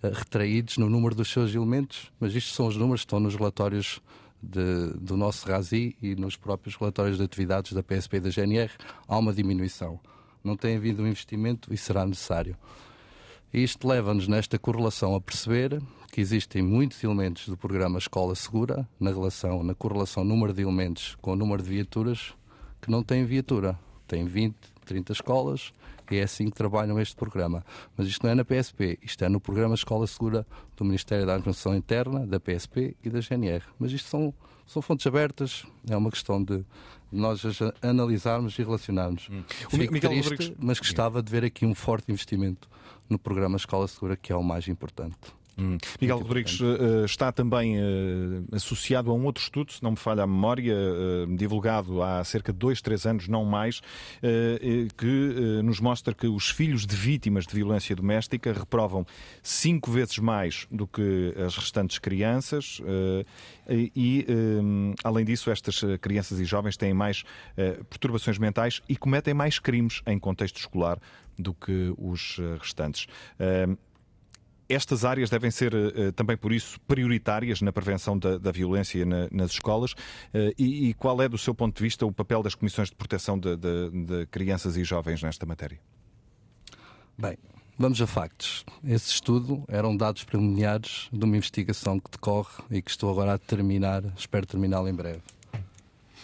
retraídos no número dos seus elementos, mas isto são os números que estão nos relatórios de, do nosso RASI e nos próprios relatórios de atividades da PSP e da GNR. Há uma diminuição. Não tem havido um investimento e será necessário. Isto leva-nos nesta correlação a perceber que existem muitos elementos do programa Escola Segura na relação, na correlação número de elementos com o número de viaturas que não têm viatura. Tem 20, 30 escolas é assim que trabalham este programa. Mas isto não é na PSP, isto é no programa Escola Segura do Ministério da Administração Interna, da PSP e da GNR. Mas isto são, são fontes abertas, é uma questão de nós analisarmos e relacionarmos. Hum. Fico Miguel triste, Rodrigues... mas gostava de ver aqui um forte investimento no programa Escola Segura, que é o mais importante. Hum. Miguel Rodrigues uh, está também uh, associado a um outro estudo, se não me falha a memória, divulgado há cerca de dois, três anos, não mais, que nos mostra que os filhos de vítimas de violência doméstica reprovam cinco vezes mais do que as restantes crianças e, além disso, estas crianças e jovens têm mais perturbações mentais e cometem mais crimes em contexto escolar do que os restantes. Estas áreas devem ser uh, também, por isso, prioritárias na prevenção da, da violência na, nas escolas. Uh, e, e, qual é, do seu ponto de vista, o papel das comissões de proteção de, de, de crianças e jovens nesta matéria? Bem, vamos a factos. Esse estudo eram dados preliminares de uma investigação que decorre e que estou agora a terminar, espero terminá-la em breve.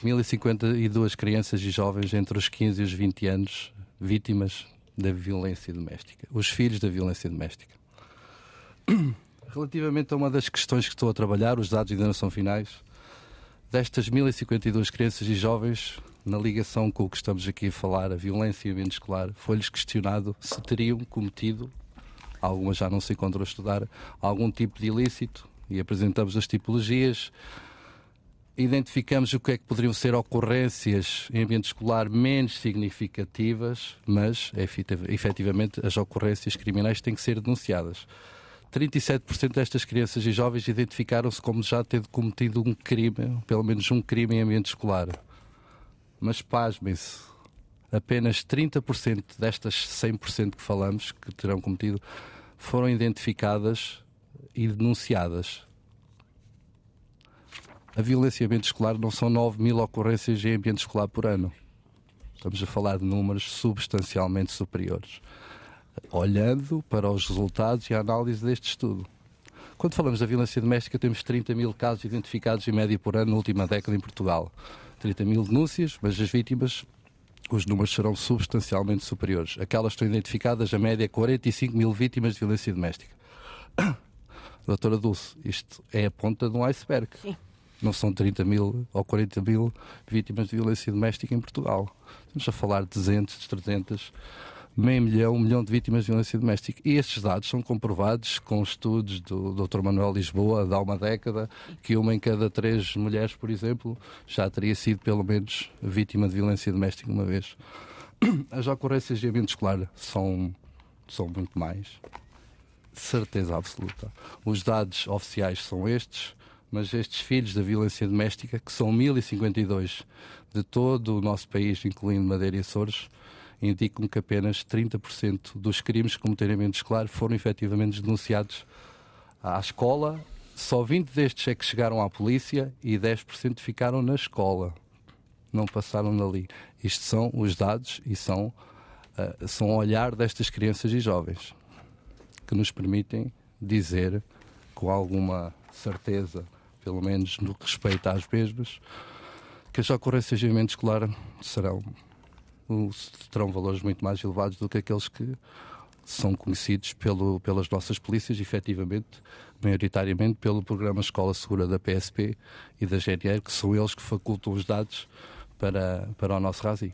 1052 crianças e jovens entre os 15 e os 20 anos vítimas da violência doméstica, os filhos da violência doméstica. Relativamente a uma das questões que estou a trabalhar, os dados ainda não são finais, destas 1052 crianças e jovens, na ligação com o que estamos aqui a falar, a violência e ambiente escolar, foi-lhes questionado se teriam cometido, algumas já não se encontram a estudar, algum tipo de ilícito e apresentamos as tipologias. Identificamos o que é que poderiam ser ocorrências em ambiente escolar menos significativas, mas efetivamente as ocorrências criminais têm que ser denunciadas. 37% destas crianças e jovens identificaram-se como já tendo cometido um crime, pelo menos um crime em ambiente escolar. Mas pasmem-se, apenas 30% destas 100% que falamos que terão cometido foram identificadas e denunciadas. A violência em ambiente escolar não são 9 mil ocorrências em ambiente escolar por ano. Estamos a falar de números substancialmente superiores olhando para os resultados e a análise deste estudo. Quando falamos da violência doméstica, temos 30 mil casos identificados em média por ano na última década em Portugal. 30 mil denúncias, mas as vítimas, os números serão substancialmente superiores. Aquelas que estão identificadas, a média, 45 mil vítimas de violência doméstica. Doutora Dulce, isto é a ponta de um iceberg. Sim. Não são 30 mil ou 40 mil vítimas de violência doméstica em Portugal. Estamos a falar de 200, 300 meio milhão, um milhão de vítimas de violência doméstica. E estes dados são comprovados com estudos do Dr. Manuel Lisboa, de há uma década, que uma em cada três mulheres, por exemplo, já teria sido pelo menos vítima de violência doméstica uma vez. As ocorrências de ambiente escolar são, são muito mais. Certeza absoluta. Os dados oficiais são estes, mas estes filhos da violência doméstica, que são 1052 de todo o nosso país, incluindo Madeira e Açores, indicam que apenas 30% dos crimes com ambiente escolar foram efetivamente denunciados à escola. Só 20 destes é que chegaram à polícia e 10% ficaram na escola. Não passaram dali. Isto são os dados e são, uh, são o olhar destas crianças e jovens que nos permitem dizer com alguma certeza, pelo menos no que respeita às mesmas, que as ocorrências de escolar serão terão valores muito mais elevados do que aqueles que são conhecidos pelo, pelas nossas polícias, efetivamente, maioritariamente pelo programa Escola Segura da PSP e da GNR, que são eles que facultam os dados para, para o nosso RASI.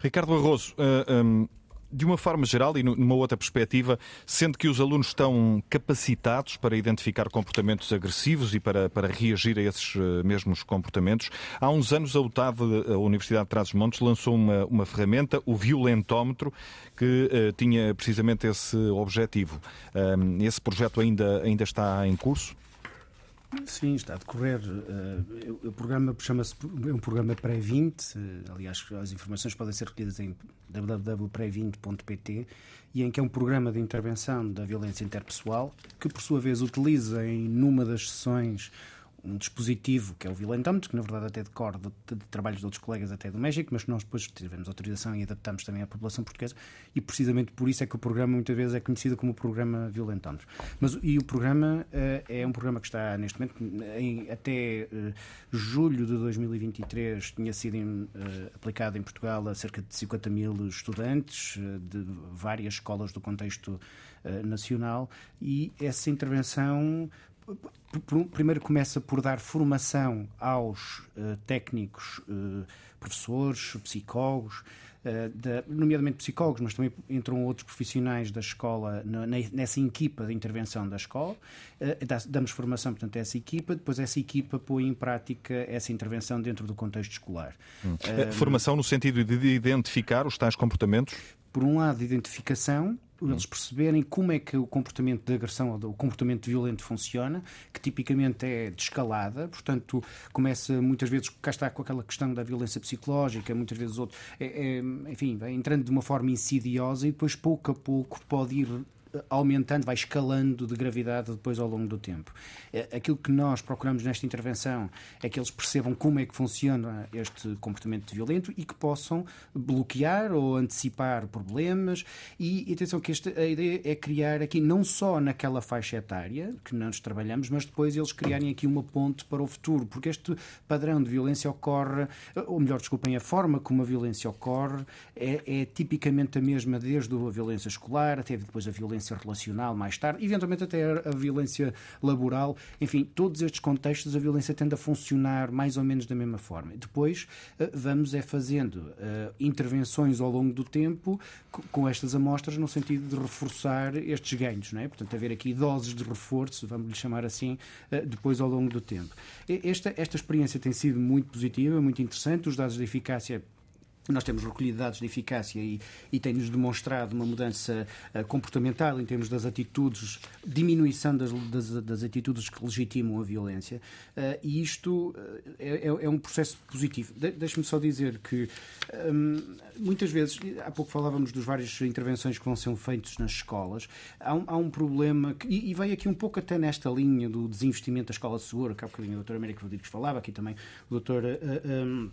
Ricardo Arroso, uh, um, de uma forma geral e numa outra perspectiva, sendo que os alunos estão capacitados para identificar comportamentos agressivos e para, para reagir a esses mesmos comportamentos, há uns anos a UTAD, a Universidade de Trás-os-Montes, lançou uma, uma ferramenta, o violentómetro, que uh, tinha precisamente esse objetivo. Uh, esse projeto ainda, ainda está em curso? Sim, está a decorrer. Uh, o programa chama-se é um programa pré-20. Uh, aliás, as informações podem ser recolhidas em www.pré20.pt e em que é um programa de intervenção da violência interpessoal que, por sua vez, utiliza em numa das sessões um dispositivo que é o violentómetro, que na verdade até decorre de, de, de, trabalhos de outros colegas até do México, mas nós depois tivemos autorização e adaptamos também à população portuguesa e precisamente por isso é que o programa muitas vezes é conhecido como o programa violentómetro. Mas e o programa uh, é um programa que está neste momento em, até uh, julho de 2023 tinha sido uh, aplicado em Portugal a cerca de 50 mil estudantes de várias escolas do contexto nacional e essa intervenção primeiro começa por dar formação aos uh, técnicos, uh, professores, psicólogos, uh, da, nomeadamente psicólogos, mas também entram outros profissionais da escola na, nessa equipa de intervenção da escola. damos formação, portanto, a essa equipa, depois essa equipa põe em prática essa intervenção dentro do contexto escolar. Hum. formação no sentido de identificar os tais comportamentos? Por um lado, identificação, eles perceberem como é que o comportamento de agressão ou o comportamento violento funciona, que tipicamente é de escalada, portanto, começa muitas vezes, cá está com aquela questão da violência psicológica, muitas vezes outro, é, é, enfim, vai entrando de uma forma insidiosa e depois pouco a pouco pode ir aumentando, vai escalando de gravidade depois ao longo do tempo. É, aquilo que nós procuramos nesta intervenção é que eles percebam como é que funciona este comportamento violento e que possam bloquear ou antecipar problemas. E atenção que esta, a ideia é criar aqui, não só naquela faixa etária que nós trabalhamos, mas depois eles criarem aqui uma ponte para o futuro, porque este padrão de violência ocorre, ou melhor, desculpem, a forma como a violência ocorre é, é tipicamente a mesma desde a violência escolar até depois a violência violência relacional mais tarde, eventualmente até a violência laboral. Enfim, todos estes contextos a violência tende a funcionar mais ou menos da mesma forma. Depois eh, vamos é fazendo uh, intervenções ao longo do tempo com estas amostras no sentido de reforçar estes ganhos, não é? Portanto, haver aqui doses de reforço, vamos lhe chamar assim, uh, depois ao longo do tempo. Esta, esta experiência tem sido muito positiva, muito interessante, os dados de eficácia nós temos recolhido dados de eficácia e, e tem-nos demonstrado uma mudança uh, comportamental em termos das atitudes, diminuição das, das, das atitudes que legitimam a violência. Uh, e isto uh, é, é, um processo positivo. De, Deixe-me só dizer que um, muitas vezes, há pouco falávamos dos várias intervenções que vão ser feitas nas escolas, há um, há um problema, que, e, e aqui um pouco até nesta linha do desinvestimento da escola segura, que há bocadinho o Dr. Américo Rodrigues falava, aqui também o Dr. Um,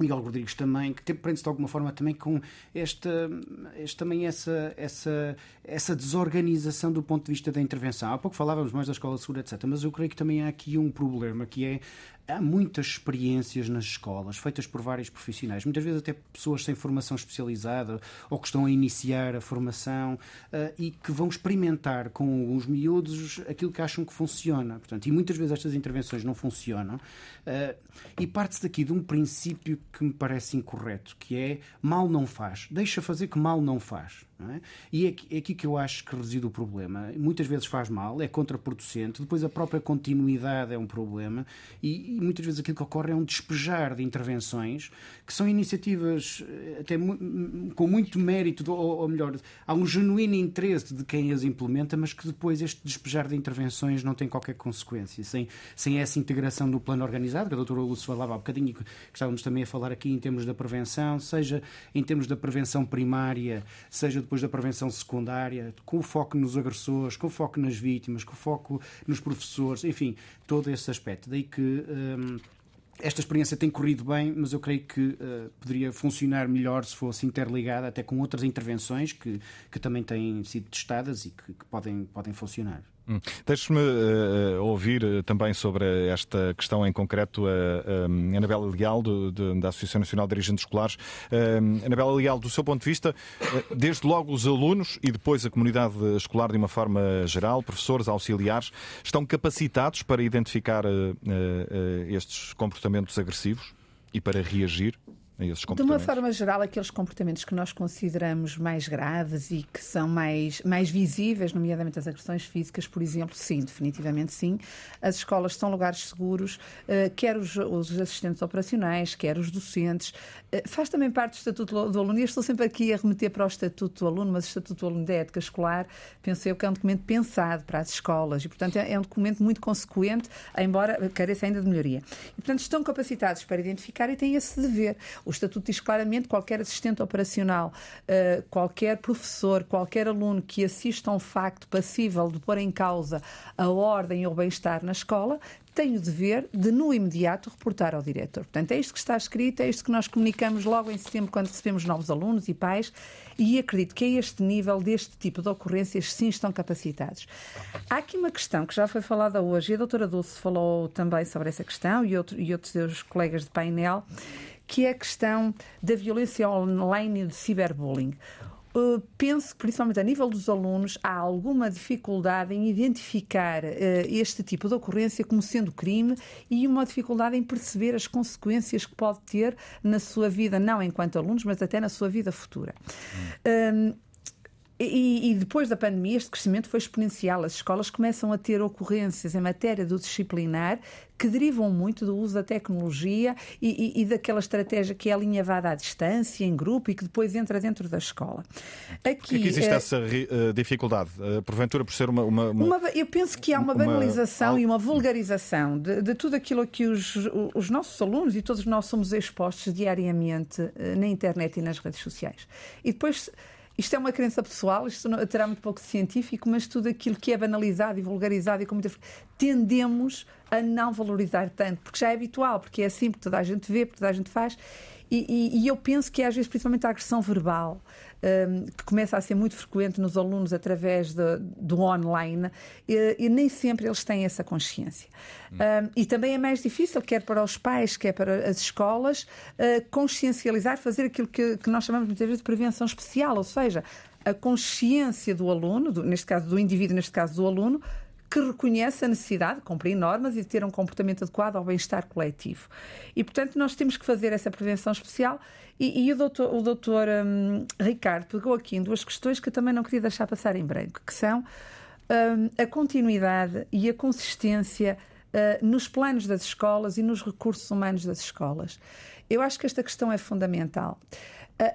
Miguel Rodrigues também, que prende-se de alguma forma também com esta, esta também essa, essa, essa desorganização do ponto de vista da intervenção. Há pouco falávamos mais da escola segura, etc. Mas eu creio que também há aqui um problema que é há muitas experiências nas escolas, feitas por vários profissionais, muitas vezes até pessoas sem formação especializada ou que estão a iniciar a formação uh, e que vão experimentar com os miúdos aquilo que acham que funciona. Portanto, e muitas vezes estas intervenções não funcionam. Uh, e parte-se daqui de um princípio que me parece incorreto, que é mal não faz. Deixa fazer que mal não faz. É? E é aqui, é aqui que eu acho que reside o problema. Muitas vezes faz mal, é contraproducente, depois a própria continuidade é um problema e, e, muitas vezes aquilo que ocorre é um despejar de intervenções que são iniciativas eh, até com muito mérito, ou, ou melhor, há um genuíno interesse de quem as implementa, mas que depois este despejar de intervenções não tem qualquer consequência. Sem, sem essa integração do plano organizado, que a doutora Lúcia falava há bocadinho, que estávamos também a falar aqui em termos da prevenção, seja em termos da prevenção primária, seja depois da prevenção secundária, com o foco nos agressores, com o foco nas vítimas, com o foco nos professores, enfim, todo esse aspecto. Daí que. Hum, esta experiência tem corrido bem, mas eu creio que uh, poderia funcionar melhor se fosse interligada até com outras intervenções que, que também têm sido testadas e que, que podem, podem funcionar. Hum. Deixe-me uh, ouvir uh, também sobre esta questão em concreto a uh, Anabela Leal, do, de, da Associação Nacional de Dirigentes Escolares. Anabela Leal, do seu ponto de vista, desde logo os alunos e depois a comunidade escolar de uma forma geral, professores, auxiliares, estão capacitados para identificar estes comportamentos agressivos e para reagir esses comportamentos? De uma forma geral, aqueles comportamentos que nós consideramos mais graves e que são mais, mais visíveis, nomeadamente as agressões físicas, por exemplo, sim, definitivamente sim. As escolas são lugares seguros, uh, quer os, os, assistentes operacionais, quer os docentes. Uh, faz também parte do Estatuto do Aluno, e estou sempre aqui a remeter para o Estatuto do Aluno, mas o Estatuto do Aluno da Ética Escolar, penso eu que é um documento pensado para as escolas e, portanto, é, é um documento muito consequente, embora careça ainda de melhoria. E, portanto, estão capacitados para identificar e têm esse dever. O Estatuto diz claramente qualquer assistente operacional, uh, qualquer professor, qualquer aluno que assista a um facto passível de pôr em causa a ordem ou o bem-estar na escola tem o dever de, no imediato, reportar ao diretor. Portanto, é isto que está escrito, é isto que nós comunicamos logo em setembro, quando recebemos novos alunos e pais, e acredito que a este nível, deste tipo de ocorrências, sim estão capacitados. Há aqui uma questão que já foi falada hoje, e a doutora Dulce falou também sobre essa questão, e, outro, e outros seus colegas de painel, que é a questão da violência online e do ciberbullying. Uh, penso que, principalmente a nível dos alunos, há alguma dificuldade em identificar uh, este tipo de ocorrência como sendo crime e uma dificuldade em perceber as consequências que pode ter na sua vida, não enquanto alunos, mas até na sua vida futura. Hum. E, e, depois da pandemia, este crescimento foi exponencial. As escolas começam a ter ocorrências em matéria do disciplinar que derivam muito do uso da tecnologia e, e, e daquela estratégia que é alinhavada à distância, em grupo e que depois entra dentro da escola. Aqui, que existe é... essa uh, dificuldade? Uh, porventura, por ser uma, uma, uma, uma, Eu penso que há uma banalização e uma vulgarização de, de tudo aquilo que os, os, nossos alunos e todos nós somos expostos diariamente uh, na internet e nas redes sociais. E depois isto é uma crença pessoal, isto terá muito pouco científico, mas tudo aquilo que é banalizado e vulgarizado e com muita tendemos a não valorizar tanto, porque já é habitual, porque é assim, porque toda a gente vê, porque toda a gente faz. E, e, e eu penso que às vezes, principalmente a agressão verbal, um, que começa a ser muito frequente nos alunos através de, do online, e, e, nem sempre eles têm essa consciência. Um, e também é mais difícil, quer para os pais, quer para as escolas, uh, consciencializar, fazer aquilo que, que nós chamamos muitas vezes de prevenção especial, ou seja, a consciência do aluno, do, neste caso do indivíduo, neste caso do aluno, que reconhece a necessidade de cumprir normas e de ter um comportamento adequado ao bem-estar coletivo. E, portanto, nós temos que fazer essa prevenção especial. E, e o doutor, o doutor um, Ricardo pegou aqui em duas questões que eu também não queria deixar passar em branco, que são um, a continuidade e a consistência uh, nos planos das escolas e nos recursos humanos das escolas. Eu acho que esta questão é fundamental.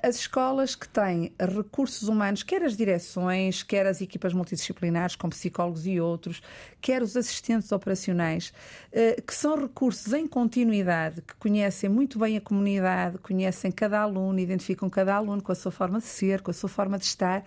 As escolas que têm recursos humanos, quer as direções, quer as equipas multidisciplinares, com psicólogos e outros, quer os assistentes operacionais, eh, que são recursos em continuidade, que conhecem muito bem a comunidade, conhecem cada aluno, identificam cada aluno com a sua forma de ser, com a sua forma de estar,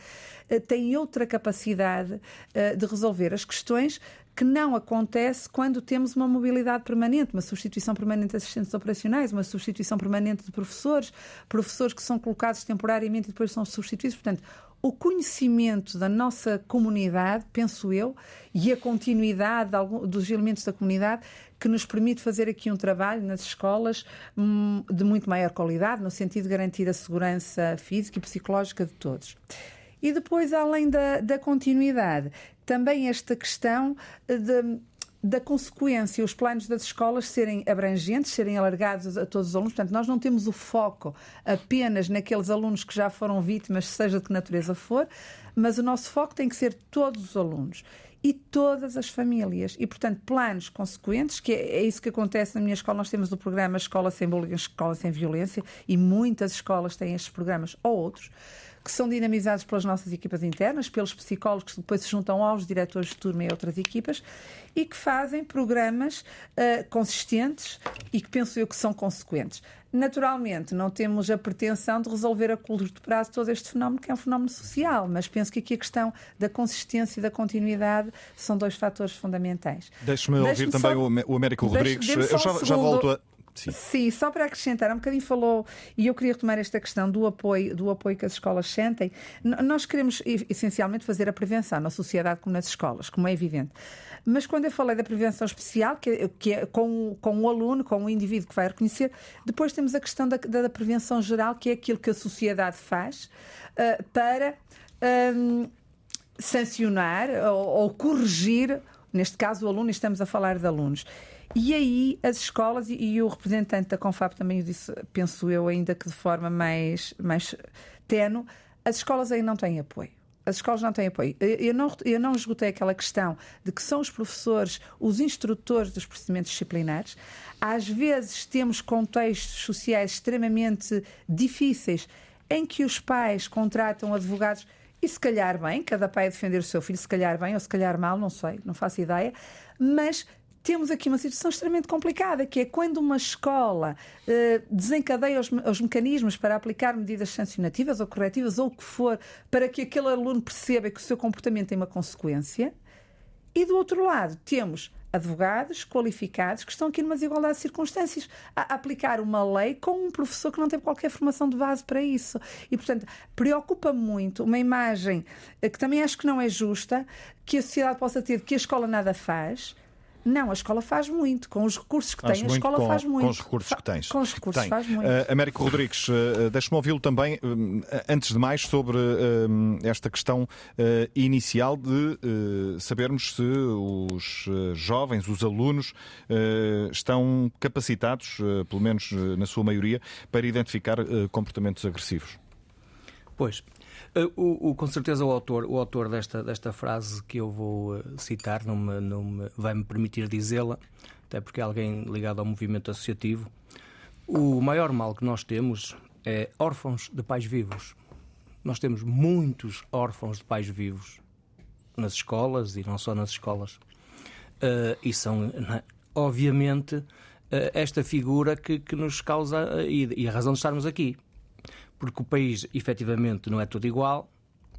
eh, têm outra capacidade eh, de resolver as questões que não acontece quando temos uma mobilidade permanente, uma substituição permanente de assistentes operacionais, uma substituição permanente de professores, professores que são colocados temporariamente e depois são substituídos. Portanto, o conhecimento da nossa comunidade, penso eu, e a continuidade dos elementos da comunidade que nos permite fazer aqui um trabalho nas escolas hum, de muito maior qualidade, no sentido de garantir a segurança física e psicológica de todos. E depois, além da, da continuidade, também esta questão de, da consequência, os planos das escolas serem abrangentes, serem alargados a todos os alunos. Portanto, nós não temos o foco apenas naqueles alunos que já foram vítimas, seja de que natureza for, mas o nosso foco tem que ser todos os alunos e todas as famílias. E, portanto, planos consequentes, que é, é, isso que acontece na minha escola. Nós temos o programa Escola Sem Bullying, Escola Sem Violência, e muitas escolas têm estes programas ou outros que são dinamizados pelas nossas equipas internas, pelos psicólogos que depois se juntam aos diretores de turma e outras equipas e que fazem programas uh, consistentes e que penso eu que são consequentes. Naturalmente, não temos a pretensão de resolver a curto prazo todo este fenómeno, que é um fenómeno social, mas penso que aqui a questão da consistência e da continuidade são dois fatores fundamentais. Deixe-me ouvir também só... o Américo Rodrigues. Eu já, um já volto a. Sim. Sim. só para acrescentar, um bocadinho falou, e eu queria retomar esta questão do apoio, do apoio que as escolas sentem. Nós queremos essencialmente fazer a prevenção na sociedade como nas escolas, como é evidente. Mas quando eu falei da prevenção especial, que, é, que é com, com o aluno, com o indivíduo que vai reconhecer, depois temos a questão da, da prevenção geral, que é aquilo que a sociedade faz uh, para um, sancionar ou, ou corrigir, neste caso o aluno, estamos a falar de alunos. E aí as escolas, e, e o representante da Confab também o disse, penso eu, ainda que de forma mais, mais tenue, as escolas aí não têm apoio. As escolas não têm apoio. Eu não, eu não esgotei aquela questão de que são os professores os instrutores dos procedimentos disciplinares. Às vezes temos contextos sociais extremamente difíceis em que os pais contratam advogados e se calhar bem, cada pai a defender o seu filho, se calhar bem ou se calhar mal, não sei, não faço ideia, mas temos aqui uma situação extremamente complicada, que é quando uma escola eh, desencadeia os, os, mecanismos para aplicar medidas sancionativas ou corretivas ou o que for, para que aquele aluno perceba que o seu comportamento tem uma consequência, e do outro lado temos advogados qualificados que estão aqui numa desigualdade de circunstâncias a aplicar uma lei com um professor que não tem qualquer formação de base para isso. E, portanto, preocupa muito uma imagem eh, que também acho que não é justa, que a sociedade possa ter que a escola nada faz, não, a escola faz muito. Com os recursos que faz tem, a escola com, faz muito. Com os recursos que tens. Com os recursos tem. faz muito. Uh, Américo Rodrigues, uh, deixa-me ouvi-lo também, uh, antes de mais, sobre uh, esta questão inicial de sabermos se os jovens, os alunos, estão capacitados, pelo menos na sua maioria, para identificar comportamentos agressivos. Pois, o, o, com certeza o autor, o autor desta, desta frase que eu vou uh, citar não me, não me, vai-me permitir dizê-la, até porque é alguém ligado ao movimento associativo. O maior mal que nós temos é órfãos de pais vivos. Nós temos muitos órfãos de pais vivos nas escolas e não só nas escolas. Uh, e são, obviamente, esta figura que, que nos causa e, e a razão de estarmos aqui porque o país efetivamente não é todo igual,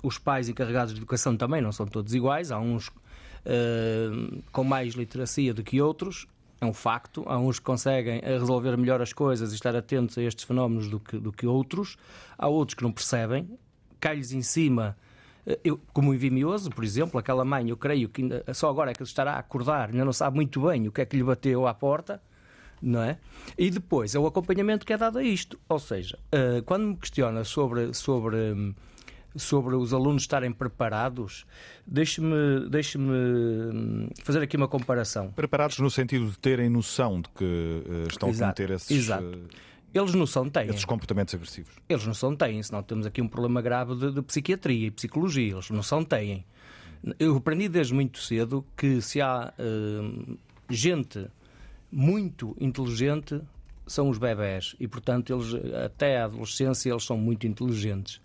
os pais encarregados de educação também não são todos iguais, há uns uh, com mais literacia do que outros, é um facto. Há uns que conseguem eh, resolver melhor as coisas e estar atentos a estes fenómenos do que, do que outros, há outros que não percebem, cai-lhes em cima. Eh, eu, como envimioso, por exemplo, aquela mãe, eu creio que ainda, só agora é que estará a acordar, ainda não sabe muito bem o que é que lhe bateu à porta, não é? E depois é o acompanhamento que é dado a isto. Ou seja, uh, quando me questiona sobre, sobre, sobre os alunos estarem preparados, deixe-me deixe hum, fazer aqui uma comparação. Preparados no sentido de terem noção de que uh, estão exato, a cometer esses. Exato. Uh, eles noção têm. Esses comportamentos agressivos. Eles noção têm, senão temos aqui um problema grave de, de psiquiatria e psicologia. Eles noção têm. Eu aprendi desde muito cedo que se há uh, gente muito inteligente são os bebés e, portanto, eles até a adolescência eles são muito inteligentes.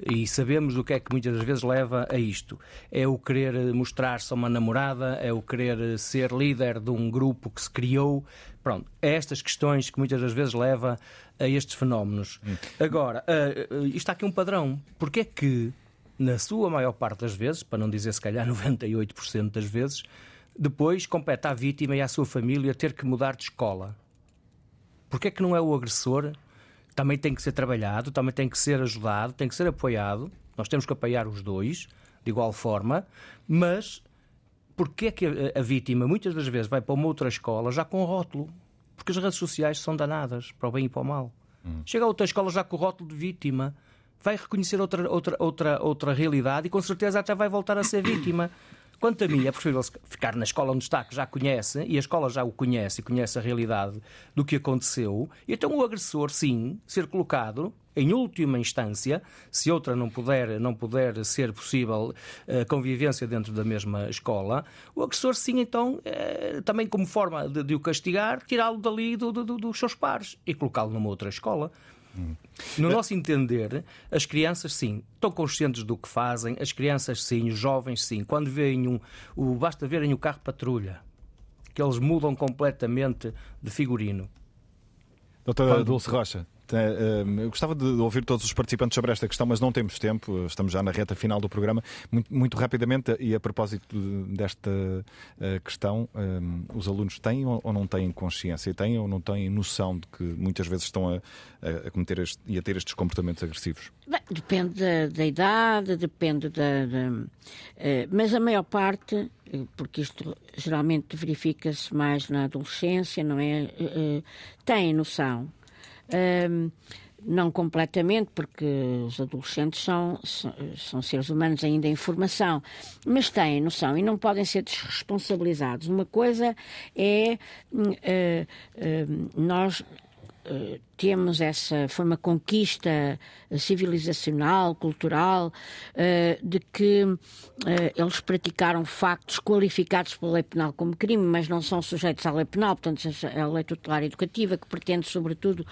E sabemos o que é que muitas das vezes leva a isto. É o querer mostrar-se a uma namorada, é o querer ser líder de um grupo que se criou. Pronto, é estas questões que muitas das vezes leva a estes fenómenos. Hum. Agora, uh, está aqui um padrão. Porquê é que, na sua maior parte das vezes, para não dizer se calhar 98% das vezes, depois compete à vítima e à sua família ter que mudar de escola. Porque é que não é o agressor? Também tem que ser trabalhado, também tem que ser ajudado, tem que ser apoiado. Nós temos que apoiar os dois, de igual forma, mas porque é que a, a vítima muitas das vezes vai para uma outra escola já com rótulo? Porque as redes sociais são danadas para o bem e para o mal. Hum. Chega a outra escola já com o rótulo de vítima, vai reconhecer outra, outra, outra, outra realidade e com certeza até vai voltar a ser vítima. Quanto a mim, é preferível ficar na escola onde está, que já conhece, e a escola já o conhece e conhece a realidade do que aconteceu, e então o agressor, sim, ser colocado em última instância, se outra não puder, não puder ser possível a eh, convivência dentro da mesma escola, o agressor, sim, então, é, também como forma de, de o castigar, tirá-lo dali do, do, dos seus pares e colocá-lo numa outra escola. No nosso entender, as crianças, sim, estão conscientes do que fazem, as crianças, sim, os jovens, sim. Quando veem um. O, basta verem o carro patrulha, que eles mudam completamente de figurino. Doutora Quando... Dulce Rocha. Ehm, eu gostava de ouvir todos os participantes sobre esta questão, mas não temos tempo, estamos já na reta final do programa. Muito, muito rapidamente, e a propósito desta eh, questão, ehm, os alunos têm ou não têm consciência? Têm ou não têm noção de que muitas vezes estão a, a cometer este, e a ter estes comportamentos agressivos? Bem, depende da, da, idade, depende da. da uh, mas a maior parte porque isto geralmente verifica-se mais na adolescência, não é? Tem noção. Um, não completamente, porque os adolescentes são, são, são, seres humanos ainda em formação, mas têm noção e não podem ser desresponsabilizados. Uma coisa é uh, uh, nós uh, temos essa, foi uma conquista civilizacional, cultural, uh, de que uh, eles praticaram factos qualificados pela lei penal como crime, mas não são sujeitos à lei penal, portanto, é a lei tutelar educativa, que pretende, sobretudo,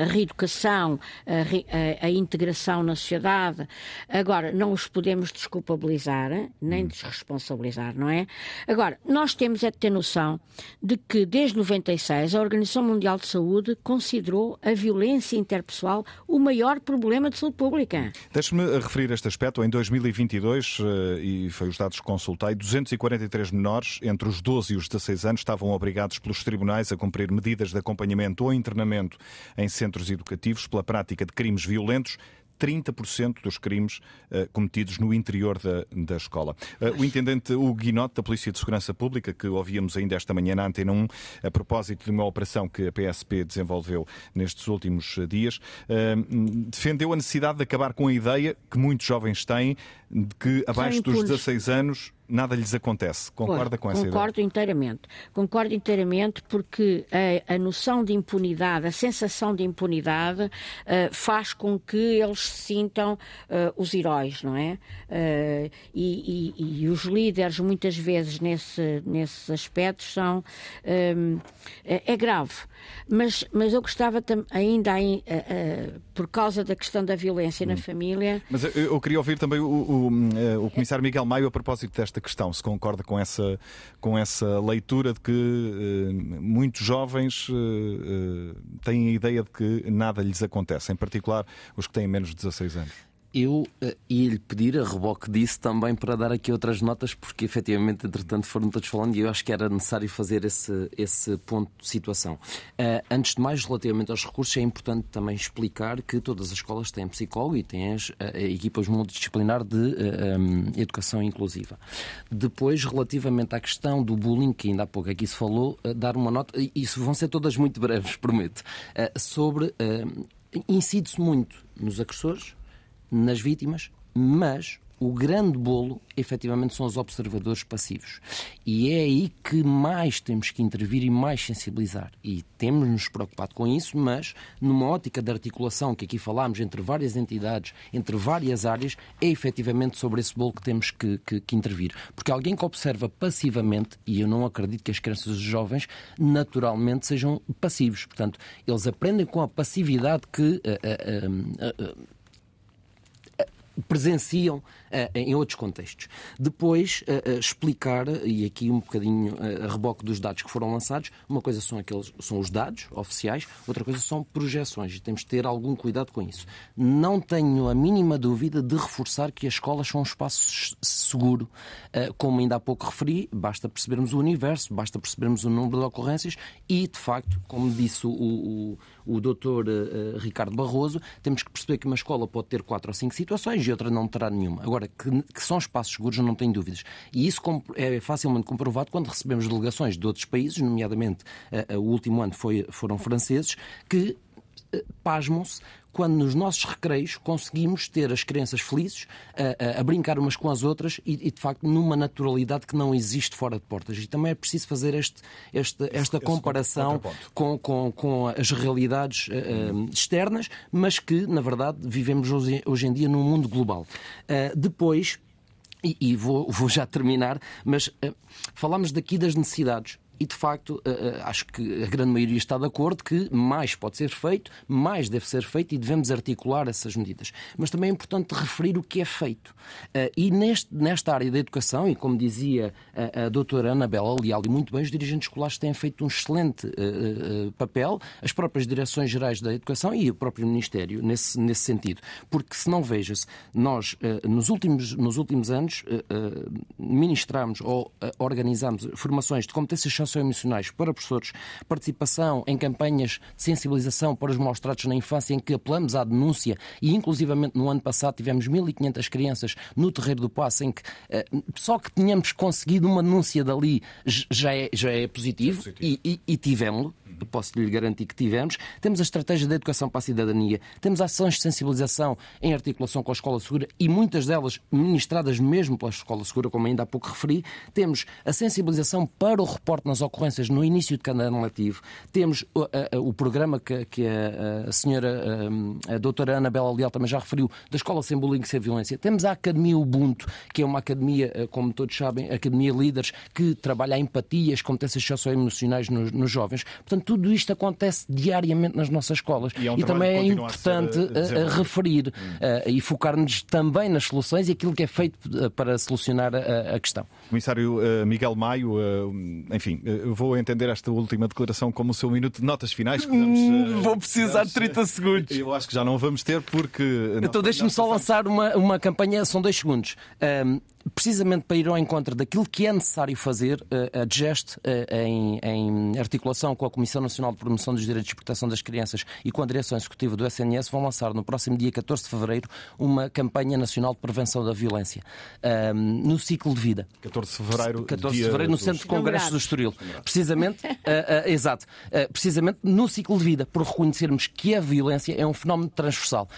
a reeducação, a, re, a, a, integração na sociedade. Agora, não os podemos desculpabilizar, nem hum. desresponsabilizar, não é? Agora, nós temos é de ter noção de que, desde 96, a Organização Mundial de Saúde considerou a violência interpessoal o maior problema de saúde pública. Deixe-me referir este aspecto. Em 2022, eh, e foi os dados que consultei, 243 menores entre os 12 e os 16 anos estavam obrigados pelos tribunais a cumprir medidas de acompanhamento ou internamento em centros educativos pela prática de crimes violentos. 30% dos crimes uh, cometidos no interior da, da escola. Uh, o intendente Hugo Guinote, da Polícia de Segurança Pública, que ouvíamos ainda esta manhã na Antena 1, a propósito de uma operação que a PSP desenvolveu nestes últimos eh, dias, uh, defendeu a necessidade de acabar com a ideia que muitos jovens têm de que abaixo dos 16 anos nada lhes acontece. Concorda com essa Concordo ideia? Concordo inteiramente. Concordo inteiramente porque a, a, noção de impunidade, a sensação de impunidade uh, faz com que eles se sintam uh, os heróis, não é? Uh, e, e, e, os líderes, muitas vezes, nesse, nesses aspectos, são. Um, é, é, grave. Mas, mas eu gostava ainda, aí, por causa da questão da violência hum. na família. Mas eu, eu, queria ouvir também o, o, o comissário Miguel Maio a propósito desta esta questão, se concorda com essa, com essa leitura de que uh, muitos jovens uh, têm a ideia de que nada lhes acontece, em particular os que têm menos de 16 anos eu uh, ia-lhe pedir a reboque disso também para dar aqui outras notas, porque efetivamente, entretanto, foram todos falando e eu acho que era necessário fazer esse, esse ponto de situação. Uh, antes de mais, relativamente aos recursos, é importante também explicar que todas as escolas têm psicólogo e têm as uh, equipas multidisciplinar de um, educação inclusiva. Depois, relativamente à questão do bullying, que ainda há pouco aqui se falou, dar uma nota, e isso vão ser todas muito breves, prometo, sobre. incide-se muito nos agressores nas vítimas, mas o grande bolo, efetivamente, são os observadores passivos. E é aí que mais temos que intervir e mais sensibilizar. E temos nos preocupado com isso, mas numa ótica de articulação que aqui falámos entre várias entidades, entre várias áreas, é efetivamente sobre esse bolo que temos que, que, que intervir. Porque alguém que observa passivamente, e eu não acredito que as crianças e os jovens naturalmente sejam passivos. Portanto, eles aprendem com a passividade que. Uh, uh, uh, presenciam uh, em outros contextos. Depois, uh, uh, explicar, e aqui um bocadinho a reboque dos dados que foram lançados, uma coisa são, aqueles, são os dados oficiais, outra coisa são projeções, e temos de ter algum cuidado com isso. Não tenho a mínima dúvida de reforçar que as escolas são um espaço seguro. como ainda há pouco referi, basta percebermos o universo, basta percebermos o número de ocorrências e, de facto, como disse o, o, o doutor Ricardo Barroso, temos que perceber que uma escola pode ter quatro ou cinco situações e outra não terá nenhuma. Agora, que, que são espaços seguros, não tenho dúvidas. E isso é facilmente comprovado quando recebemos delegações de outros países, nomeadamente uh, o último ano foi, foram franceses, que uh, pasmam-se quando nos nossos recreios conseguimos ter as crianças felizes a, a, a brincar umas com as outras e, e, de facto, numa naturalidade que não existe fora de portas. E também é preciso fazer este, este, esta comparação com, com, com as realidades uh, externas, mas que, na verdade, vivemos hoje, hoje em dia num mundo global. Uh, depois, e, e vou, vou, já terminar, mas uh, falamos daqui das necessidades e de facto eh, eh, acho que a grande maioria está de acordo que mais pode ser feito, mais deve ser feito e devemos articular essas medidas. Mas também é importante referir o que é feito. Eh, e neste, nesta área da educação, e como dizia a, doutora Anabela Leal, e muito bem, os dirigentes escolares têm feito um excelente papel, as próprias direções gerais da educação e o próprio Ministério nesse, nesse sentido. Porque se não veja-se, nós nos últimos, nos últimos anos ministramos ou organizamos formações de competências socioemocionais para professores, participação em campanhas de sensibilização para os maus tratos na infância, em que apelamos à denúncia e, inclusivamente, no ano passado tivemos 1.500 crianças no Terreiro do Passo, em que uh, só que tínhamos conseguido uma denúncia dali já é, já é positivo, é positivo. e, e, e tivemos-lo posso lhe garantir que tivemos. Temos a estratégia da educação para a cidadania, temos ações de sensibilização em articulação com a Escola Segura e muitas delas ministradas mesmo pela Escola Segura, como ainda há pouco referi. Temos a sensibilização para o reporte nas ocorrências no início de cada ano letivo. Temos o, a, o programa que, que a, a, senhora, a, a doutora Ana Bela Leal também já referiu, da Escola Sem Bullying e Sem Violência. Temos a Academia Ubuntu, que é uma academia, eh, como todos sabem, Academia Líderes, que trabalha a empatia, as competências socioemocionais nos, nos jovens. Portanto, tudo isto acontece diariamente nas nossas escolas. E, é um e também é importante a, a referir hum. uh, e focar-nos também nas soluções e aquilo que é feito uh, para solucionar a, a questão. Comissário uh, Miguel Maio, enfim, vou entender esta última declaração como o seu minuto de notas finais. Vamos, hum, vou precisar de 30 segundos. Eu acho que já não vamos ter porque. Então deixe-me só lançar uma, uma campanha, são dois segundos. Um, precisamente para ir ao encontro daquilo que é necessário fazer, a GEST, em, em, articulação com a Comissão Nacional de Promoção dos Direitos de Proteção das Crianças e com a Direção Executiva do SNS, vão lançar no próximo dia 14 de fevereiro uma campanha nacional de prevenção da violência um, no ciclo de vida. 14 de fevereiro, 14 de fevereiro no Centro de Congressos do Estoril. Precisamente, uh, uh, exato, uh, precisamente no ciclo de vida, por reconhecermos que a violência é um fenómeno transversal.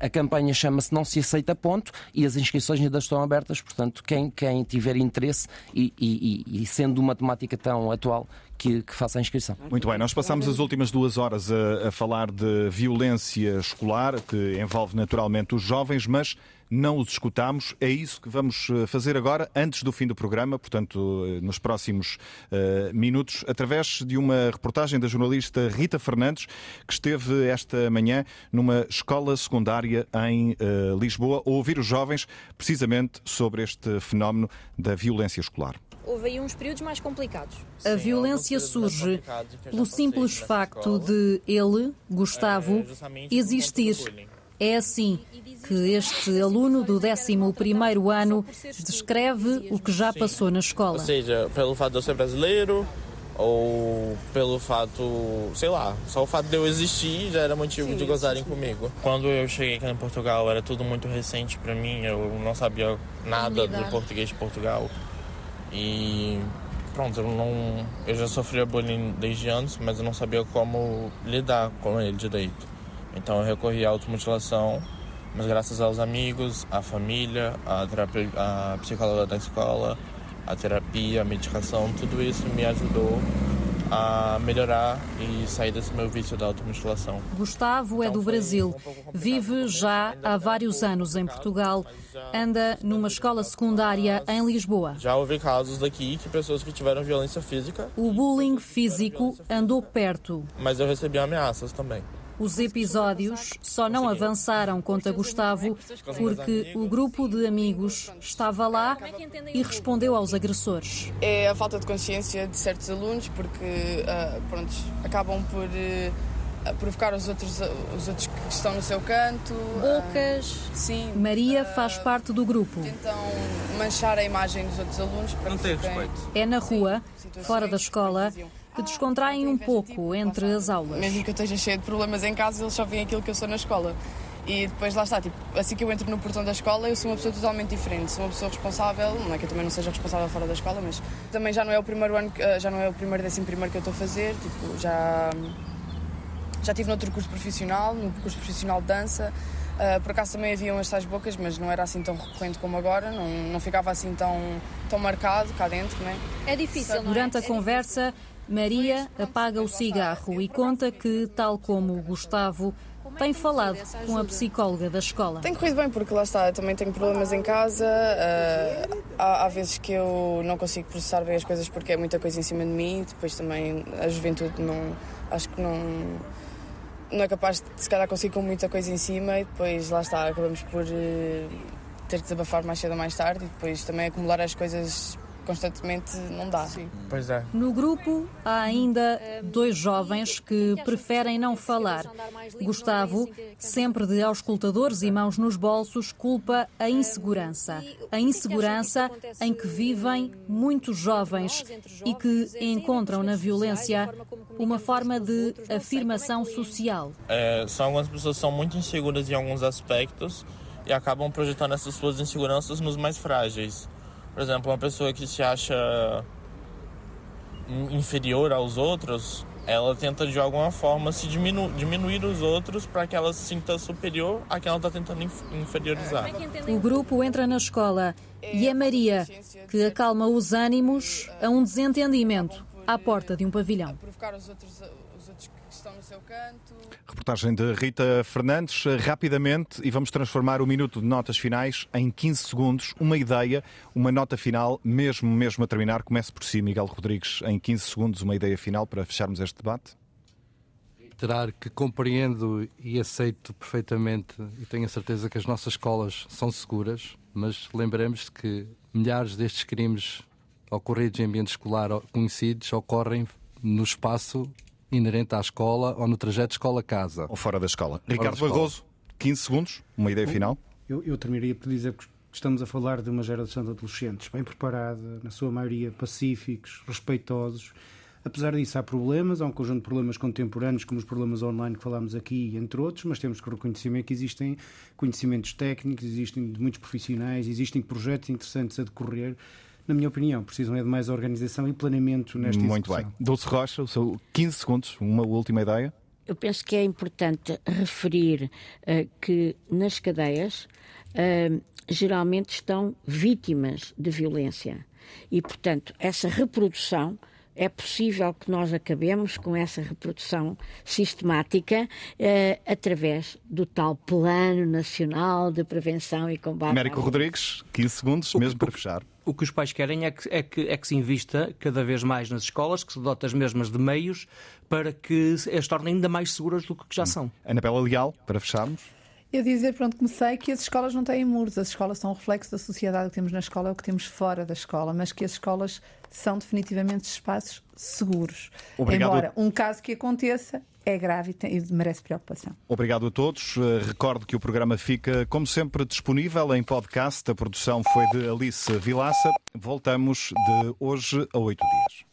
a campanha chama-se Não se aceita ponto e as inscrições ainda estão abertas, portanto portanto, quem, quem tiver interesse e, e, e sendo uma temática tão atual, que, que, faça a inscrição. Muito bem, nós passamos as últimas duas horas a, a, falar de violência escolar, que envolve naturalmente os jovens, mas não os escutamos. É isso que vamos eh, fazer agora, antes do fim do programa, portanto, eh, nos próximos uh, minutos, através de uma reportagem da jornalista Rita Fernandes, que esteve esta manhã numa escola secundária em uh, Lisboa, a ouvir os jovens precisamente sobre este fenómeno da violência escolar houve aí uns períodos mais complicados. A violência surge pelo simples facto de ele, Gustavo, existir. É assim que este aluno do 11º ano descreve o que já passou na escola. Ou seja, pelo fato de eu ser brasileiro, ou pelo fato, sei lá, só o fato de eu existir já era motivo Sim, de gozarem comigo. Quando eu cheguei aqui em Portugal era tudo muito recente para mim, eu não sabia nada do português de Portugal. E pronto, eu não eu já sofria bullying desde antes, mas eu não sabia como lidar com ele direito. Então eu recorri à automutilação mas graças aos amigos, à família, à, terapia, à psicóloga da escola, a terapia, a medicação, tudo isso me ajudou a melhorar e sair desse meu vício da automutilação. Gustavo é então, do Brasil, vive já há vários anos em Portugal, anda numa escola secundária em Lisboa. Já houve casos daqui que pessoas que tiveram violência física. O bullying físico andou perto. Mas eu recebi ameaças também. Os episódios só não avançaram, conta Gustavo, porque o grupo de amigos estava lá e respondeu aos agressores. É a falta de consciência de certos alunos, porque uh, pronto, acabam por. Uh, provocar os outros, os outros que estão no seu canto. Bocas. Uh, sim. Maria faz parte do grupo. Tentam manchar a imagem dos outros alunos para Não tem respeito. É na rua, fora da escola, que descontraem um pouco entre as aulas. Mesmo que eu esteja cheio de problemas em casa, eles só veem aquilo que eu sou na escola. E depois lá está, tipo, assim que eu entro no portão da escola, eu sou uma pessoa totalmente diferente. Sou uma pessoa responsável, não é que eu também não seja responsável fora da escola, mas também já não é o primeiro ano, eh, já não é o primeiro décimo primeiro que eu estou a fazer. Tipo, já já tive noutro curso profissional, no curso profissional de dança. Uh, por acaso também havia umas tais bocas, mas não era assim tão recorrente como agora, não, não ficava assim tão, tão marcado cá dentro, né? É difícil. Durante a conversa, Maria apaga o cigarro e conta que, tal como o Gustavo, tem falado com a psicóloga da escola. Tem corrido bem, porque lá está, eu também tenho problemas em casa. Uh, há, há, vezes que eu não consigo processar bem as coisas porque é muita coisa em cima de mim. Depois também a juventude não. Acho que não. Não é capaz de se calhar conseguir com muita coisa em cima e depois lá está, acabamos por uh, ter que desabafar mais cedo ou mais tarde e depois também acumular as coisas constantemente não dá. Sim. Pois é. No grupo há ainda dois jovens que preferem não falar. Gustavo, sempre de auscultadores e mãos nos bolsos, culpa a insegurança. A insegurança em que vivem muitos jovens e que encontram na violência uma forma de afirmação social. É, são algumas pessoas que são muito inseguras em alguns aspectos e acabam projetando essas suas inseguranças nos mais frágeis. Por exemplo, uma pessoa que se acha inferior aos outros, ela tenta de alguma forma se diminu diminuir os outros para que ela se sinta superior a quem ela está tentando inferiorizar. O grupo entra na escola e é Maria que acalma os ânimos a um desentendimento à porta de um pavilhão. Seu canto. Reportagem de Rita Fernandes, rapidamente, e vamos transformar o minuto de notas finais em 15 segundos. Uma ideia, uma nota final, mesmo, mesmo a terminar. Comece por si, Miguel Rodrigues, em 15 segundos, uma ideia final para fecharmos este debate. Reiterar que compreendo e aceito perfeitamente e tenho a certeza que as nossas escolas são seguras, mas lembremos que milhares destes crimes ocorridos em ambiente escolar conhecidos ocorrem no espaço inerente à escola ou no trajeto escola-casa. Ou fora da escola. Fora Ricardo Barroso, 15 segundos, uma ideia final. Eu, eu terminaria por dizer que estamos a falar de uma geração de adolescentes bem preparada, na sua maioria pacíficos, respeitosos. Apesar disso, há problemas, há um conjunto de problemas contemporâneos, como os problemas online que falámos aqui, entre outros, mas temos que reconhecer que existem conhecimentos técnicos, existem de muitos profissionais, existem projetos interessantes a decorrer na minha opinião, precisam é de mais organização e planeamento nesta Muito bem. Dulce Rocha, 15 segundos, uma última ideia. Eu penso que é importante referir uh, que nas cadeias uh, geralmente estão vítimas de violência e, portanto, essa reprodução é possível que nós acabemos com essa reprodução sistemática eh, através do tal Plano Nacional de Prevenção e Combate. Américo Rodrigues, 15 segundos, mesmo para fechar. O que os pais querem é que, é, que, é que se invista cada vez mais nas escolas, que se dote as mesmas de meios para que as tornem ainda mais seguras do que já são. Ana Bela Leal, para fecharmos. Eu dizer, pronto, comecei que as escolas não têm muros, as escolas são um reflexo da sociedade que temos na escola, é o que temos fora da escola, mas que as escolas são definitivamente espaços seguros. Obrigado. Embora um caso que aconteça é grave e merece preocupação. Obrigado a todos. Eh, recordo que o programa fica, como sempre, disponível em podcast. A produção foi de Alice Vilaça. Voltamos de hoje a oito dias.